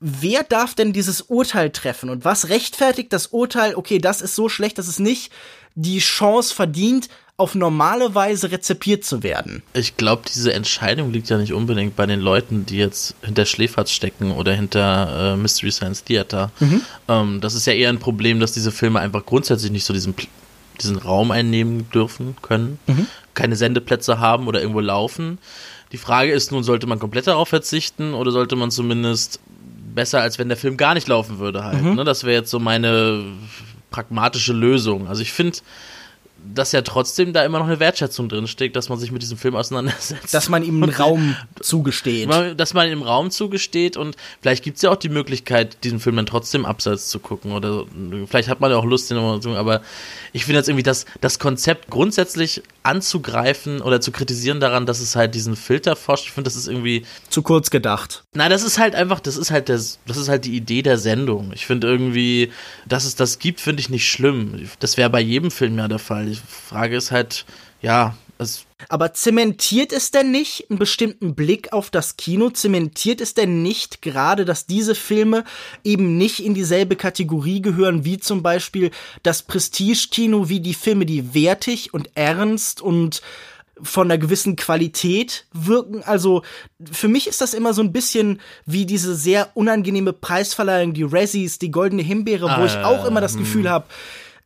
wer darf denn dieses Urteil treffen und was rechtfertigt das Urteil, okay, das ist so schlecht, dass es nicht die Chance verdient, auf normale Weise rezipiert zu werden. Ich glaube, diese Entscheidung liegt ja nicht unbedingt bei den Leuten, die jetzt hinter Schläferz stecken oder hinter äh, Mystery Science Theater. Mhm. Ähm, das ist ja eher ein Problem, dass diese Filme einfach grundsätzlich nicht so diesen, diesen Raum einnehmen dürfen können, mhm. keine Sendeplätze haben oder irgendwo laufen. Die Frage ist nun, sollte man komplett darauf verzichten oder sollte man zumindest besser, als wenn der Film gar nicht laufen würde halt. Mhm. Ne? Das wäre jetzt so meine pragmatische Lösung. Also ich finde, dass ja trotzdem da immer noch eine Wertschätzung drinsteckt, dass man sich mit diesem Film auseinandersetzt. Dass man ihm einen Raum zugesteht. Dass man ihm Raum zugesteht und vielleicht gibt es ja auch die Möglichkeit, diesen Film dann trotzdem abseits zu gucken oder vielleicht hat man ja auch Lust, den nochmal zu aber ich finde jetzt irgendwie das, das Konzept grundsätzlich anzugreifen oder zu kritisieren daran, dass es halt diesen Filter forscht, ich finde, das ist irgendwie zu kurz gedacht. Nein, das ist halt einfach, das ist halt das, das ist halt die Idee der Sendung. Ich finde irgendwie, dass es das gibt, finde ich nicht schlimm. Das wäre bei jedem Film ja der Fall. Die Frage ist halt, ja, es aber zementiert es denn nicht einen bestimmten Blick auf das Kino? Zementiert es denn nicht gerade, dass diese Filme eben nicht in dieselbe Kategorie gehören wie zum Beispiel das Prestige-Kino, wie die Filme, die wertig und ernst und von einer gewissen Qualität wirken. Also für mich ist das immer so ein bisschen wie diese sehr unangenehme Preisverleihung, die Razzies, die Goldene Himbeere, wo ah, ich auch immer das Gefühl hm. habe,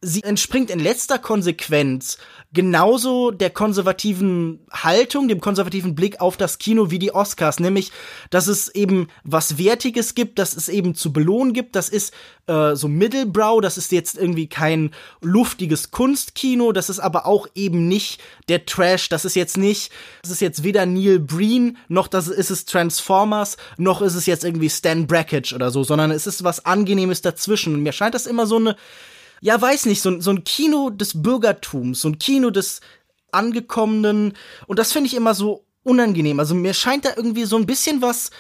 sie entspringt in letzter Konsequenz genauso der konservativen Haltung, dem konservativen Blick auf das Kino wie die Oscars, nämlich, dass es eben was Wertiges gibt, dass es eben zu belohnen gibt, das ist äh, so Middlebrow, das ist jetzt irgendwie kein luftiges Kunstkino, das ist aber auch eben nicht der Trash, das ist jetzt nicht, das ist jetzt weder Neil Breen, noch das ist es Transformers, noch ist es jetzt irgendwie Stan Brackage oder so, sondern es ist was Angenehmes dazwischen. Und mir scheint das immer so eine ja, weiß nicht, so, so ein Kino des Bürgertums, so ein Kino des Angekommenen. Und das finde ich immer so unangenehm. Also mir scheint da irgendwie so ein bisschen was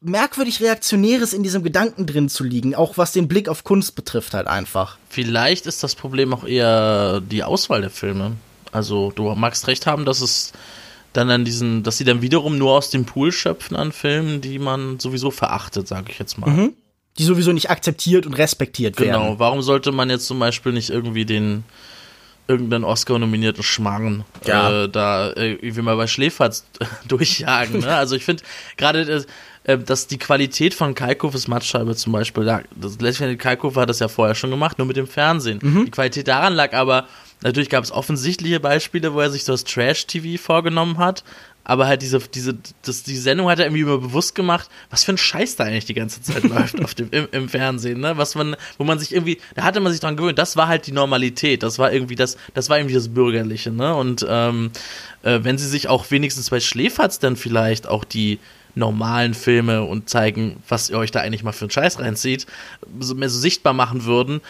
merkwürdig Reaktionäres in diesem Gedanken drin zu liegen, auch was den Blick auf Kunst betrifft halt einfach. Vielleicht ist das Problem auch eher die Auswahl der Filme. Also du magst recht haben, dass es dann an diesen, dass sie dann wiederum nur aus dem Pool schöpfen an Filmen, die man sowieso verachtet, sage ich jetzt mal. Mhm die sowieso nicht akzeptiert und respektiert genau. werden. Genau, warum sollte man jetzt zum Beispiel nicht irgendwie den irgendeinen Oscar-nominierten Schmarrn ja. äh, da äh, wie mal bei Schläferz durchjagen. Ne? Also ich finde gerade, äh, dass die Qualität von Kalkofes Mattscheibe zum Beispiel lag, das letztendlich Kalkofe hat das ja vorher schon gemacht, nur mit dem Fernsehen. Mhm. Die Qualität daran lag aber, natürlich gab es offensichtliche Beispiele, wo er sich so das Trash-TV vorgenommen hat, aber halt diese, diese, das, die Sendung hat er irgendwie immer bewusst gemacht, was für ein Scheiß da eigentlich die ganze Zeit läuft auf dem, im, im, Fernsehen, ne? Was man, wo man sich irgendwie, da hatte man sich dran gewöhnt, das war halt die Normalität, das war irgendwie das, das war irgendwie das Bürgerliche, ne? Und ähm, äh, wenn sie sich auch wenigstens bei Schläferz dann vielleicht auch die normalen Filme und zeigen, was ihr euch da eigentlich mal für einen Scheiß reinzieht, so mehr so sichtbar machen würden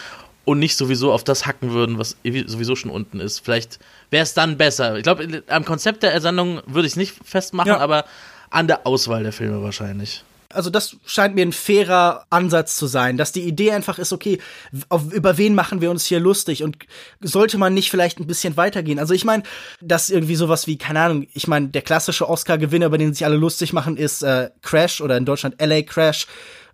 und nicht sowieso auf das hacken würden, was sowieso schon unten ist. Vielleicht wäre es dann besser. Ich glaube, am Konzept der Sendung würde ich es nicht festmachen, ja. aber an der Auswahl der Filme wahrscheinlich. Also das scheint mir ein fairer Ansatz zu sein, dass die Idee einfach ist, okay, auf, über wen machen wir uns hier lustig und sollte man nicht vielleicht ein bisschen weitergehen? Also ich meine, dass irgendwie sowas wie, keine Ahnung, ich meine, der klassische Oscar-Gewinner, über den sich alle lustig machen, ist äh, Crash oder in Deutschland LA Crash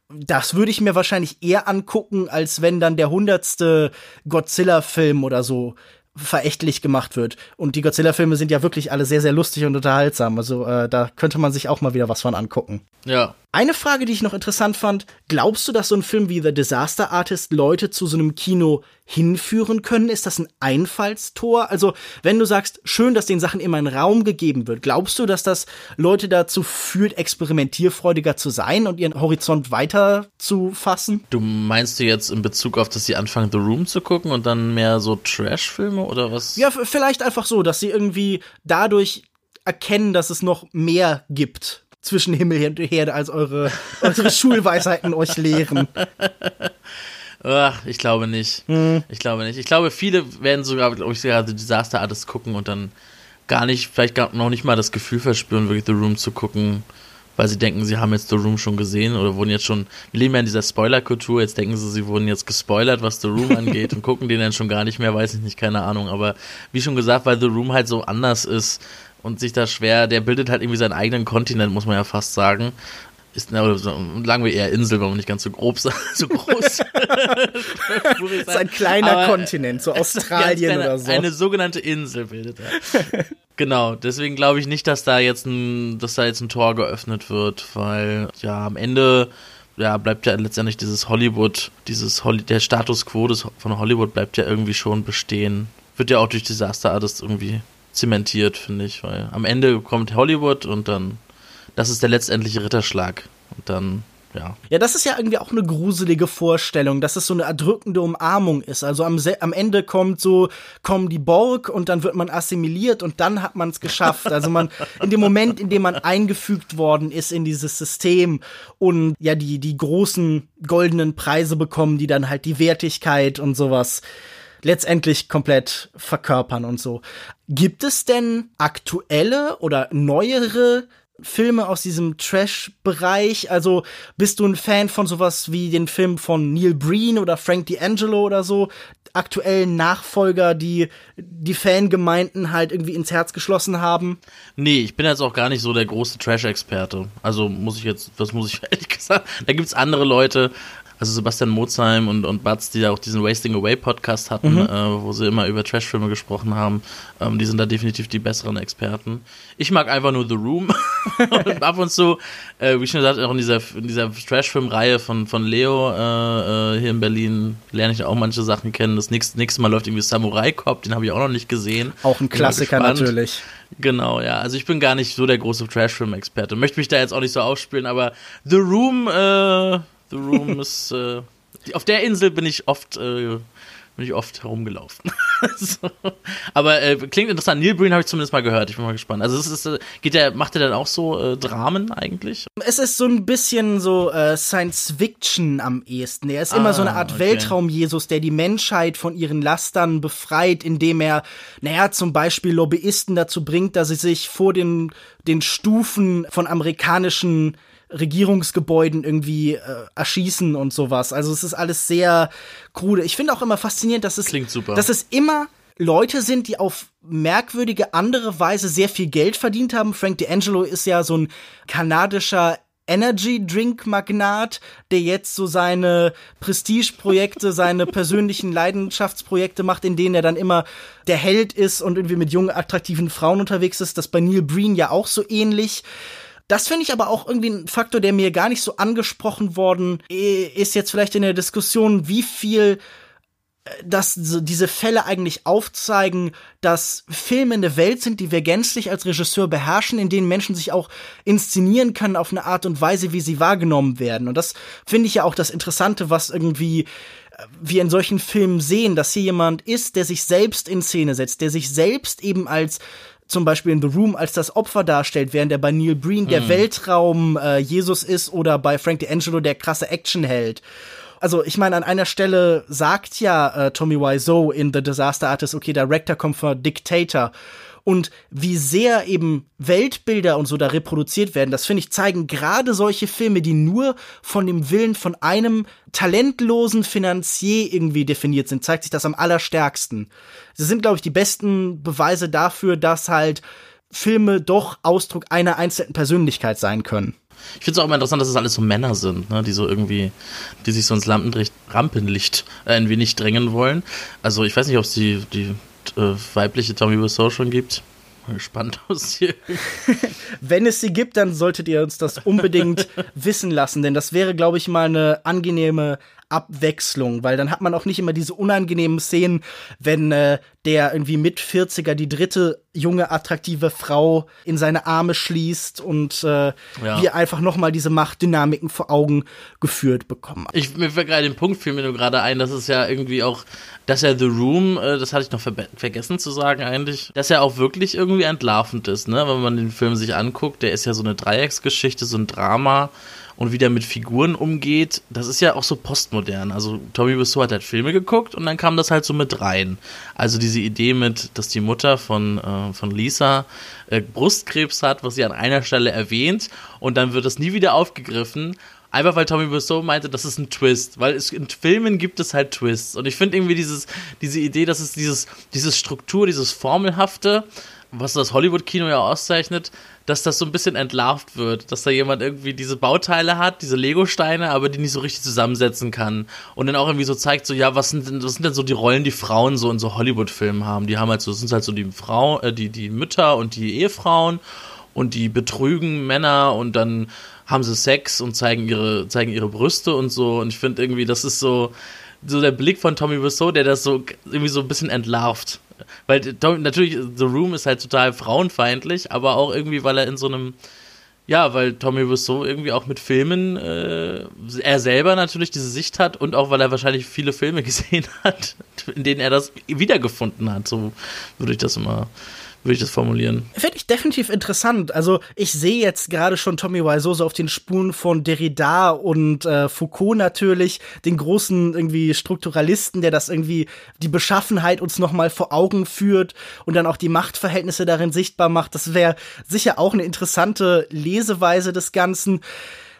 das würde ich mir wahrscheinlich eher angucken, als wenn dann der hundertste Godzilla-Film oder so verächtlich gemacht wird. Und die Godzilla-Filme sind ja wirklich alle sehr, sehr lustig und unterhaltsam. Also äh, da könnte man sich auch mal wieder was von angucken. Ja. Eine Frage, die ich noch interessant fand, glaubst du, dass so ein Film wie The Disaster Artist Leute zu so einem Kino hinführen können? Ist das ein Einfallstor? Also, wenn du sagst, schön, dass den Sachen immer ein Raum gegeben wird, glaubst du, dass das Leute dazu führt, experimentierfreudiger zu sein und ihren Horizont weiter zu fassen? Du meinst du jetzt in Bezug auf, dass sie anfangen, The Room zu gucken und dann mehr so Trash-Filme oder was? Ja, vielleicht einfach so, dass sie irgendwie dadurch erkennen, dass es noch mehr gibt zwischen Himmel und Herde, als eure, eure Schulweisheiten euch lehren. Ach, ich glaube nicht. Hm. Ich glaube nicht. Ich glaube, viele werden sogar, glaube ich, sogar The Disaster Artist gucken und dann gar nicht, vielleicht gar noch nicht mal das Gefühl verspüren, wirklich The Room zu gucken, weil sie denken, sie haben jetzt The Room schon gesehen oder wurden jetzt schon, wir leben ja in dieser Spoiler-Kultur, jetzt denken sie, sie wurden jetzt gespoilert, was The Room angeht und gucken den dann schon gar nicht mehr, weiß ich nicht, keine Ahnung. Aber wie schon gesagt, weil The Room halt so anders ist, und sich da schwer, der bildet halt irgendwie seinen eigenen Kontinent, muss man ja fast sagen. Ist, na, so, sagen wir eher Insel, wenn man nicht ganz so grob so groß. ist ein kleiner Aber, Kontinent, so Australien kleine, oder so. Eine sogenannte Insel bildet er. genau, deswegen glaube ich nicht, dass da jetzt ein, dass da jetzt ein Tor geöffnet wird, weil ja am Ende ja, bleibt ja letztendlich dieses Hollywood, dieses Holly, der Status quo des, von Hollywood bleibt ja irgendwie schon bestehen. Wird ja auch durch Disaster Artist irgendwie zementiert, finde ich, weil am Ende kommt Hollywood und dann, das ist der letztendliche Ritterschlag. Und dann, ja. Ja, das ist ja irgendwie auch eine gruselige Vorstellung, dass es so eine erdrückende Umarmung ist. Also am, am Ende kommt so, kommen die Borg und dann wird man assimiliert und dann hat man es geschafft. Also man, in dem Moment, in dem man eingefügt worden ist in dieses System und ja, die, die großen goldenen Preise bekommen, die dann halt die Wertigkeit und sowas letztendlich komplett verkörpern und so. Gibt es denn aktuelle oder neuere Filme aus diesem Trash-Bereich? Also bist du ein Fan von sowas wie den Film von Neil Breen oder Frank D'Angelo oder so? Aktuellen Nachfolger, die die Fangemeinden halt irgendwie ins Herz geschlossen haben? Nee, ich bin jetzt auch gar nicht so der große Trash-Experte. Also muss ich jetzt, was muss ich ehrlich gesagt, da gibt's andere Leute, also Sebastian Mozheim und, und Batz, die ja auch diesen Wasting Away Podcast hatten, mhm. äh, wo sie immer über Trashfilme gesprochen haben, ähm, die sind da definitiv die besseren Experten. Ich mag einfach nur The Room. und ab und zu, äh, wie schon gesagt, auch in dieser, in dieser Trashfilm-Reihe von, von Leo äh, äh, hier in Berlin lerne ich auch manche Sachen kennen. Das nächste, nächste Mal läuft irgendwie Samurai Cop, den habe ich auch noch nicht gesehen. Auch ein Klassiker natürlich. Genau, ja. Also ich bin gar nicht so der große Trashfilm-Experte. Möchte mich da jetzt auch nicht so aufspielen, aber The Room, äh, The Room ist. Äh, auf der Insel bin ich oft. Äh, bin ich oft herumgelaufen. so. Aber äh, klingt interessant. Neil Breen habe ich zumindest mal gehört. Ich bin mal gespannt. Also es ist, äh, geht der, macht er dann auch so äh, Dramen eigentlich? Es ist so ein bisschen so äh, Science Fiction am ehesten. Er ist ah, immer so eine ah, Art okay. Weltraum-Jesus, der die Menschheit von ihren Lastern befreit, indem er, naja, zum Beispiel Lobbyisten dazu bringt, dass sie sich vor den, den Stufen von amerikanischen Regierungsgebäuden irgendwie äh, erschießen und sowas. Also es ist alles sehr krude. Ich finde auch immer faszinierend, dass es, Klingt super. dass es immer Leute sind, die auf merkwürdige andere Weise sehr viel Geld verdient haben. Frank D'Angelo ist ja so ein kanadischer Energy Drink Magnat, der jetzt so seine Prestigeprojekte, seine persönlichen Leidenschaftsprojekte macht, in denen er dann immer der Held ist und irgendwie mit jungen, attraktiven Frauen unterwegs ist. Das bei Neil Breen ja auch so ähnlich. Das finde ich aber auch irgendwie ein Faktor, der mir gar nicht so angesprochen worden ist jetzt vielleicht in der Diskussion, wie viel äh, dass diese Fälle eigentlich aufzeigen, dass Filme eine Welt sind, die wir gänzlich als Regisseur beherrschen, in denen Menschen sich auch inszenieren können auf eine Art und Weise, wie sie wahrgenommen werden. Und das finde ich ja auch das Interessante, was irgendwie äh, wir in solchen Filmen sehen, dass hier jemand ist, der sich selbst in Szene setzt, der sich selbst eben als zum Beispiel in The Room als das Opfer darstellt, während er bei Neil Breen der mhm. Weltraum äh, Jesus ist oder bei Frank D'Angelo der krasse Actionheld. Also ich meine, an einer Stelle sagt ja äh, Tommy Wiseau in The Disaster Artist, okay, Director kommt von Dictator und wie sehr eben Weltbilder und so da reproduziert werden, das finde ich zeigen gerade solche Filme, die nur von dem Willen von einem talentlosen Finanzier irgendwie definiert sind, zeigt sich das am allerstärksten. Sie sind, glaube ich, die besten Beweise dafür, dass halt Filme doch Ausdruck einer einzelnen Persönlichkeit sein können. Ich finde es auch immer interessant, dass es alles so Männer sind, ne, die so irgendwie, die sich so ins Rampenlicht äh, ein wenig drängen wollen. Also ich weiß nicht, ob es die, die äh, weibliche Tommy Wiseau schon gibt. Gespannt aus hier. Wenn es sie gibt, dann solltet ihr uns das unbedingt wissen lassen, denn das wäre, glaube ich, mal eine angenehme Abwechslung, weil dann hat man auch nicht immer diese unangenehmen Szenen, wenn äh, der irgendwie mit 40er die dritte junge attraktive Frau in seine Arme schließt und äh, ja. wir einfach noch mal diese Machtdynamiken vor Augen geführt bekommen. Ich mir fällt gerade den Punkt fiel mir nur gerade ein, dass es ja irgendwie auch, dass ja The Room, äh, das hatte ich noch ver vergessen zu sagen eigentlich, dass er auch wirklich irgendwie entlarvend ist, ne, wenn man den Film sich anguckt, der ist ja so eine Dreiecksgeschichte, so ein Drama und wie der mit Figuren umgeht, das ist ja auch so postmodern. Also Tommy Wiseau hat halt Filme geguckt und dann kam das halt so mit rein. Also diese Idee mit, dass die Mutter von, äh, von Lisa äh, Brustkrebs hat, was sie an einer Stelle erwähnt und dann wird das nie wieder aufgegriffen. Einfach weil Tommy Wiseau meinte, das ist ein Twist, weil es, in Filmen gibt es halt Twists. Und ich finde irgendwie dieses, diese Idee, dass es dieses, dieses Struktur, dieses Formelhafte, was das Hollywood-Kino ja auszeichnet, dass das so ein bisschen entlarvt wird, dass da jemand irgendwie diese Bauteile hat, diese Lego-Steine, aber die nicht so richtig zusammensetzen kann. Und dann auch irgendwie so zeigt, so, ja, was sind denn, was sind denn so die Rollen, die Frauen so in so Hollywood-Filmen haben? Die haben halt so, sind halt so die Frau, äh, die, die Mütter und die Ehefrauen und die betrügen Männer und dann haben sie Sex und zeigen ihre, zeigen ihre Brüste und so. Und ich finde irgendwie, das ist so, so der Blick von Tommy Wiseau, der das so irgendwie so ein bisschen entlarvt. Weil natürlich, The Room ist halt total frauenfeindlich, aber auch irgendwie, weil er in so einem, ja, weil Tommy Wiseau irgendwie auch mit Filmen, äh, er selber natürlich diese Sicht hat und auch weil er wahrscheinlich viele Filme gesehen hat, in denen er das wiedergefunden hat. So würde ich das immer würde ich das formulieren. Finde ich definitiv interessant. Also ich sehe jetzt gerade schon Tommy Wiseau so auf den Spuren von Derrida und äh, Foucault natürlich, den großen irgendwie Strukturalisten, der das irgendwie die Beschaffenheit uns noch mal vor Augen führt und dann auch die Machtverhältnisse darin sichtbar macht. Das wäre sicher auch eine interessante Leseweise des Ganzen.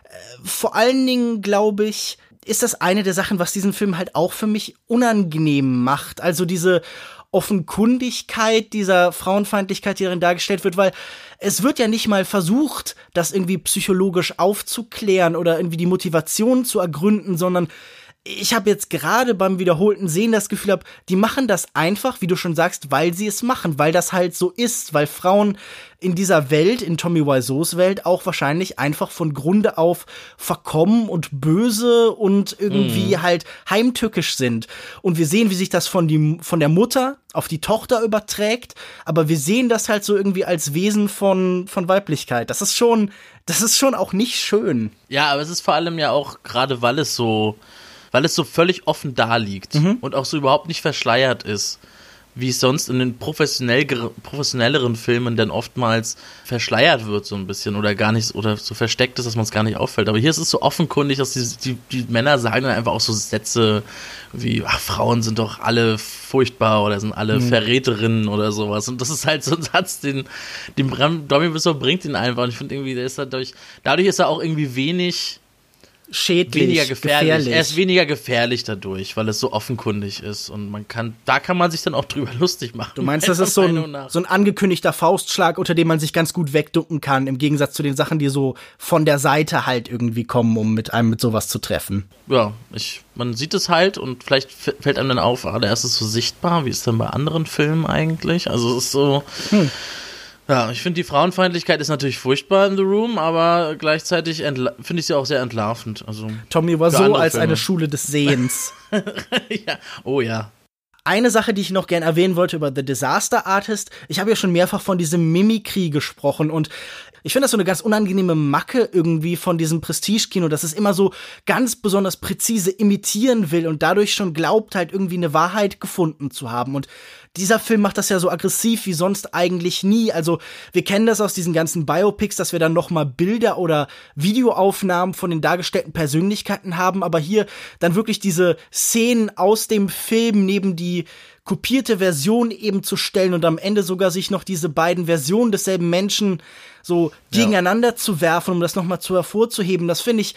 Äh, vor allen Dingen glaube ich, ist das eine der Sachen, was diesen Film halt auch für mich unangenehm macht. Also diese Offenkundigkeit dieser Frauenfeindlichkeit, die darin dargestellt wird, weil es wird ja nicht mal versucht, das irgendwie psychologisch aufzuklären oder irgendwie die Motivation zu ergründen, sondern ich habe jetzt gerade beim wiederholten Sehen das Gefühl habe, die machen das einfach, wie du schon sagst, weil sie es machen, weil das halt so ist, weil Frauen in dieser Welt, in Tommy Wiseaus Welt, auch wahrscheinlich einfach von Grunde auf verkommen und böse und irgendwie mm. halt heimtückisch sind. Und wir sehen, wie sich das von, die, von der Mutter auf die Tochter überträgt, aber wir sehen das halt so irgendwie als Wesen von, von Weiblichkeit. Das ist schon, das ist schon auch nicht schön. Ja, aber es ist vor allem ja auch, gerade weil es so, weil es so völlig offen da liegt mhm. und auch so überhaupt nicht verschleiert ist, wie es sonst in den professionell, professionelleren Filmen dann oftmals verschleiert wird so ein bisschen oder gar nicht oder so versteckt ist, dass man es gar nicht auffällt. Aber hier ist es so offenkundig, dass die, die, die Männer sagen dann einfach auch so Sätze wie, ach, Frauen sind doch alle furchtbar oder sind alle mhm. Verräterinnen oder sowas. Und das ist halt so ein Satz, den, den Domi Bissau bringt ihn einfach. Und ich finde irgendwie, der ist dadurch, dadurch ist er auch irgendwie wenig schädlich, weniger gefährlich. gefährlich. Er ist weniger gefährlich dadurch, weil es so offenkundig ist und man kann, da kann man sich dann auch drüber lustig machen. Du meinst, das ist so ein, so ein angekündigter Faustschlag, unter dem man sich ganz gut wegducken kann, im Gegensatz zu den Sachen, die so von der Seite halt irgendwie kommen, um mit einem mit sowas zu treffen. Ja, ich, man sieht es halt und vielleicht fällt einem dann auf, ah, der ist es so sichtbar, wie ist es denn bei anderen Filmen eigentlich? Also es ist so. Hm ja, ich finde die Frauenfeindlichkeit ist natürlich furchtbar in The Room, aber gleichzeitig finde ich sie auch sehr entlarvend. Also Tommy war so als Filme. eine Schule des Sehens. ja. Oh ja. Eine Sache, die ich noch gern erwähnen wollte über The Disaster Artist. Ich habe ja schon mehrfach von diesem Mimikry gesprochen und Ich finde das so eine ganz unangenehme Macke irgendwie von diesem Prestige-Kino, dass es immer so ganz besonders präzise imitieren will und dadurch schon glaubt, halt irgendwie eine Wahrheit gefunden zu haben. Und dieser Film macht das ja so aggressiv wie sonst eigentlich nie. Also wir kennen das aus diesen ganzen Biopics, dass wir dann noch mal Bilder oder Videoaufnahmen von den dargestellten Persönlichkeiten haben, aber hier dann wirklich diese Szenen aus dem Film neben die kopierte Version eben zu stellen und am Ende sogar sich noch diese beiden Versionen desselben Menschen so gegeneinander ja. zu werfen, um das noch mal zu hervorzuheben, das finde ich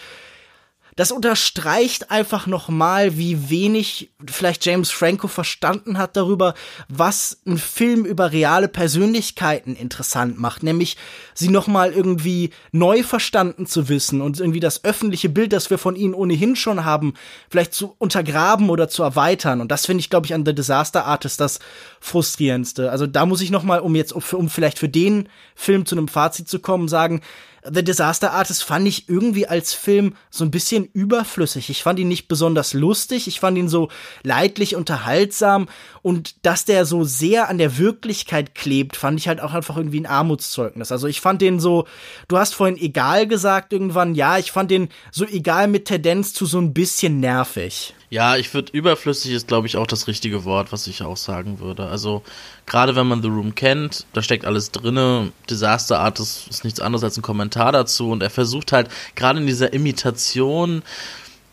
das unterstreicht einfach nochmal, wie wenig vielleicht James Franco verstanden hat darüber, was ein Film über reale Persönlichkeiten interessant macht, nämlich sie nochmal irgendwie neu verstanden zu wissen und irgendwie das öffentliche Bild, das wir von ihnen ohnehin schon haben, vielleicht zu untergraben oder zu erweitern. Und das finde ich, glaube ich, an The Disaster Artist das frustrierendste. Also da muss ich nochmal, um jetzt, um vielleicht für den Film zu einem Fazit zu kommen, sagen, The Disaster Artist fand ich irgendwie als Film so ein bisschen überflüssig. Ich fand ihn nicht besonders lustig, ich fand ihn so leidlich unterhaltsam und dass der so sehr an der Wirklichkeit klebt, fand ich halt auch einfach irgendwie ein Armutszeugnis. Also ich fand den so, du hast vorhin egal gesagt irgendwann, ja, ich fand den so egal mit Tendenz zu so ein bisschen nervig. Ja, ich würde überflüssig ist, glaube ich, auch das richtige Wort, was ich auch sagen würde. Also gerade wenn man The Room kennt, da steckt alles drinne. Disaster Art ist, ist nichts anderes als ein Kommentar dazu und er versucht halt gerade in dieser Imitation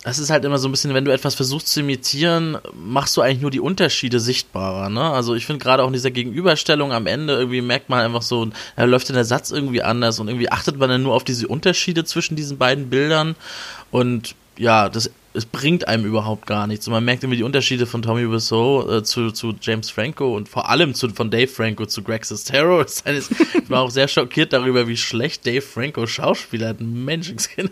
das ist halt immer so ein bisschen, wenn du etwas versuchst zu imitieren, machst du eigentlich nur die Unterschiede sichtbarer, ne? Also ich finde gerade auch in dieser Gegenüberstellung am Ende irgendwie merkt man einfach so, da läuft der Satz irgendwie anders und irgendwie achtet man dann nur auf diese Unterschiede zwischen diesen beiden Bildern und ja, das es bringt einem überhaupt gar nichts. Und man merkt irgendwie die Unterschiede von Tommy Wiseau äh, zu, zu James Franco und vor allem zu, von Dave Franco zu Greg Sestero. Ich war auch sehr schockiert darüber, wie schlecht Dave Franco Schauspieler hat. Menschenskind.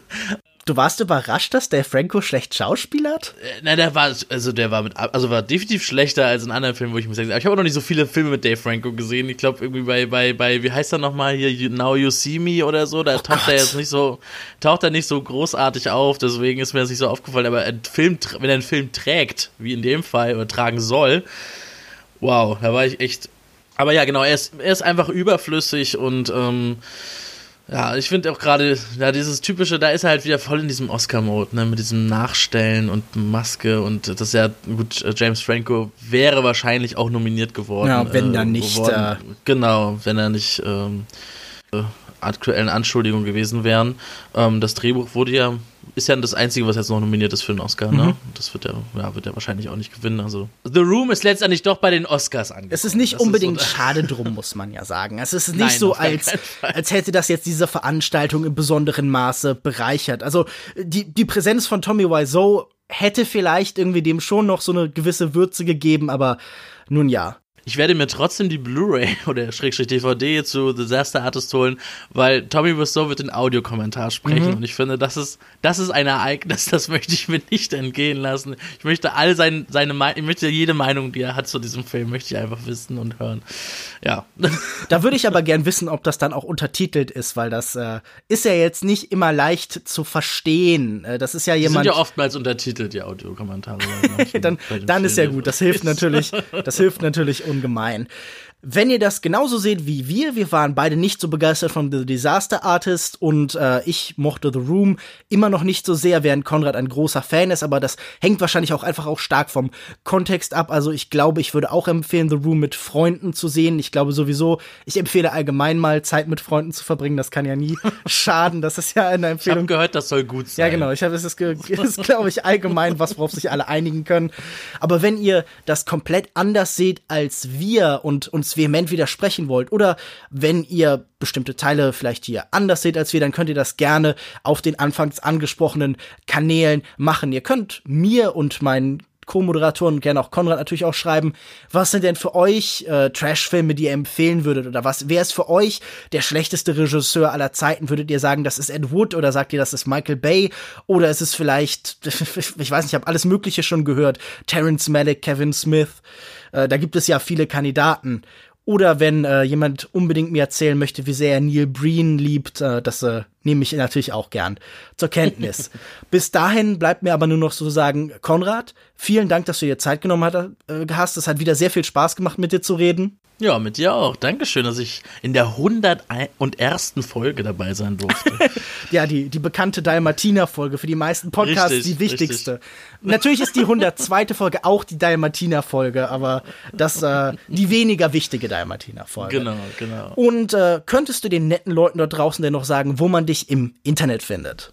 Du warst überrascht, dass der Franco schlecht schauspielert? Äh, nein, der war, also der war mit, also war definitiv schlechter als in anderen Filmen, wo ich mir sage, ich habe auch noch nicht so viele Filme mit Dave Franco gesehen. Ich glaube irgendwie bei, bei, bei, wie heißt er nochmal hier, Now You See Me oder so, da oh taucht Gott. er jetzt nicht so, taucht er nicht so großartig auf, deswegen ist mir das nicht so aufgefallen, aber ein Film, wenn er einen Film trägt, wie in dem Fall, oder tragen soll, wow, da war ich echt, aber ja, genau, er ist, er ist einfach überflüssig und, ähm, ja, ich finde auch gerade, ja, dieses typische, da ist er halt wieder voll in diesem Oscar-Mode, ne, mit diesem Nachstellen und Maske und das ist ja, gut, James Franco wäre wahrscheinlich auch nominiert geworden. Ja, wenn äh, dann nicht. Äh, genau, wenn er nicht ähm, äh, aktuellen Anschuldigungen gewesen wären. Ähm, das Drehbuch wurde ja ist ja das Einzige, was jetzt noch nominiert ist für den Oscar, ne? mhm. Das wird er, ja, wird er wahrscheinlich auch nicht gewinnen. Also The Room ist letztendlich doch bei den Oscars angekommen. Es ist nicht das unbedingt ist so schade drum, muss man ja sagen. Es ist nicht Nein, so, als, als hätte das jetzt diese Veranstaltung im besonderen Maße bereichert. Also die, die Präsenz von Tommy Wiseau hätte vielleicht irgendwie dem schon noch so eine gewisse Würze gegeben, aber nun ja. Ich werde mir trotzdem die Blu-ray oder Schrägstrich DVD zu Disaster Artist holen, weil Tommy Wiseau wird den Audiokommentar sprechen mhm. und ich finde, das ist, das ist ein Ereignis, das möchte ich mir nicht entgehen lassen. Ich möchte all sein, seine, ich möchte jede Meinung, die er hat zu diesem Film, möchte ich einfach wissen und hören. Ja. Da würde ich aber gern wissen, ob das dann auch untertitelt ist, weil das äh, ist ja jetzt nicht immer leicht zu verstehen. Äh, das ist ja jemand. Die sind ja oftmals untertitelt, die Audiokommentare. dann dann ist ja gut. Das hilft natürlich, das hilft natürlich ungemein. Wenn ihr das genauso seht wie wir, wir waren beide nicht so begeistert von The Disaster Artist und äh, ich mochte The Room immer noch nicht so sehr, während Konrad ein großer Fan ist, aber das hängt wahrscheinlich auch einfach auch stark vom Kontext ab. Also ich glaube, ich würde auch empfehlen, The Room mit Freunden zu sehen. Ich glaube sowieso, ich empfehle allgemein mal Zeit mit Freunden zu verbringen. Das kann ja nie schaden. Das ist ja eine Empfehlung. Ich habe gehört, das soll gut sein. Ja, genau. Ich habe es ist, ist glaube ich allgemein was, worauf sich alle einigen können. Aber wenn ihr das komplett anders seht als wir und uns vehement widersprechen wollt oder wenn ihr bestimmte Teile vielleicht hier anders seht als wir, dann könnt ihr das gerne auf den anfangs angesprochenen Kanälen machen. Ihr könnt mir und meinen Co-Moderatoren gerne auch Konrad natürlich auch schreiben, was sind denn für euch äh, Trash-Filme, die ihr empfehlen würdet oder was, wer ist für euch der schlechteste Regisseur aller Zeiten? Würdet ihr sagen, das ist Ed Wood oder sagt ihr, das ist Michael Bay oder ist es vielleicht, ich weiß nicht, ich habe alles Mögliche schon gehört, Terrence Malick, Kevin Smith, äh, da gibt es ja viele Kandidaten oder wenn äh, jemand unbedingt mir erzählen möchte, wie sehr er Neil Breen liebt, äh, das äh, nehme ich natürlich auch gern zur Kenntnis. Bis dahin bleibt mir aber nur noch so sagen, Konrad, vielen Dank, dass du dir Zeit genommen äh, hast. Es hat wieder sehr viel Spaß gemacht, mit dir zu reden. Ja, mit dir auch. Dankeschön, dass ich in der 101. Folge dabei sein durfte. ja, die, die bekannte Dalmatiner-Folge für die meisten Podcasts richtig, die wichtigste. Richtig. Natürlich ist die 102. Folge auch die Dalmatiner-Folge, aber das äh, die weniger wichtige Dalmatiner-Folge. Genau, genau. Und äh, könntest du den netten Leuten dort draußen denn noch sagen, wo man dich im Internet findet?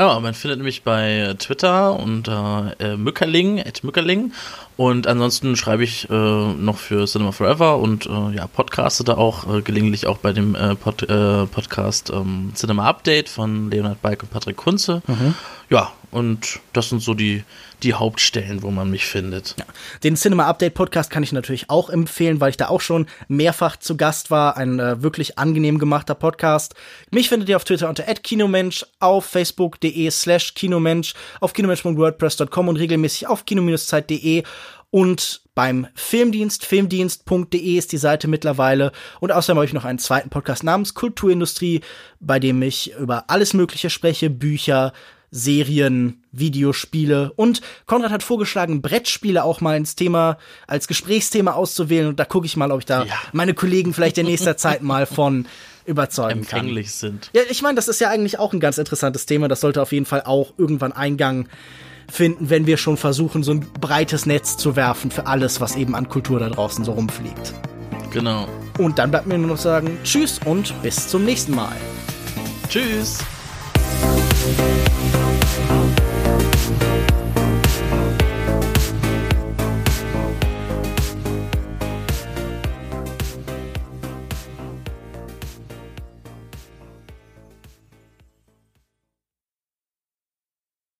Ja, man findet mich bei Twitter unter äh, Mückerling, at Mückerling. Und ansonsten schreibe ich äh, noch für Cinema Forever und äh, ja, podcaste da auch, äh, gelegentlich auch bei dem äh, Pod, äh, Podcast ähm, Cinema Update von Leonard Beik und Patrick Kunze. Mhm. Ja, und das sind so die, die Hauptstellen, wo man mich findet. Ja. Den Cinema Update Podcast kann ich natürlich auch empfehlen, weil ich da auch schon mehrfach zu Gast war. Ein äh, wirklich angenehm gemachter Podcast. Mich findet ihr auf Twitter unter @kinomensch, auf facebook.de slash kinomensch, auf kinomensch.wordpress.com und regelmäßig auf kino-zeit.de und beim Filmdienst, filmdienst.de ist die Seite mittlerweile. Und außerdem habe ich noch einen zweiten Podcast namens Kulturindustrie, bei dem ich über alles Mögliche spreche, Bücher, Serien, Videospiele und Konrad hat vorgeschlagen, Brettspiele auch mal ins Thema, als Gesprächsthema auszuwählen und da gucke ich mal, ob ich da ja. meine Kollegen vielleicht in nächster Zeit mal von überzeugen Empfänglich kann. sind. Ja, ich meine, das ist ja eigentlich auch ein ganz interessantes Thema. Das sollte auf jeden Fall auch irgendwann Eingang finden, wenn wir schon versuchen, so ein breites Netz zu werfen für alles, was eben an Kultur da draußen so rumfliegt. Genau. Und dann bleibt mir nur noch sagen, tschüss und bis zum nächsten Mal. Tschüss.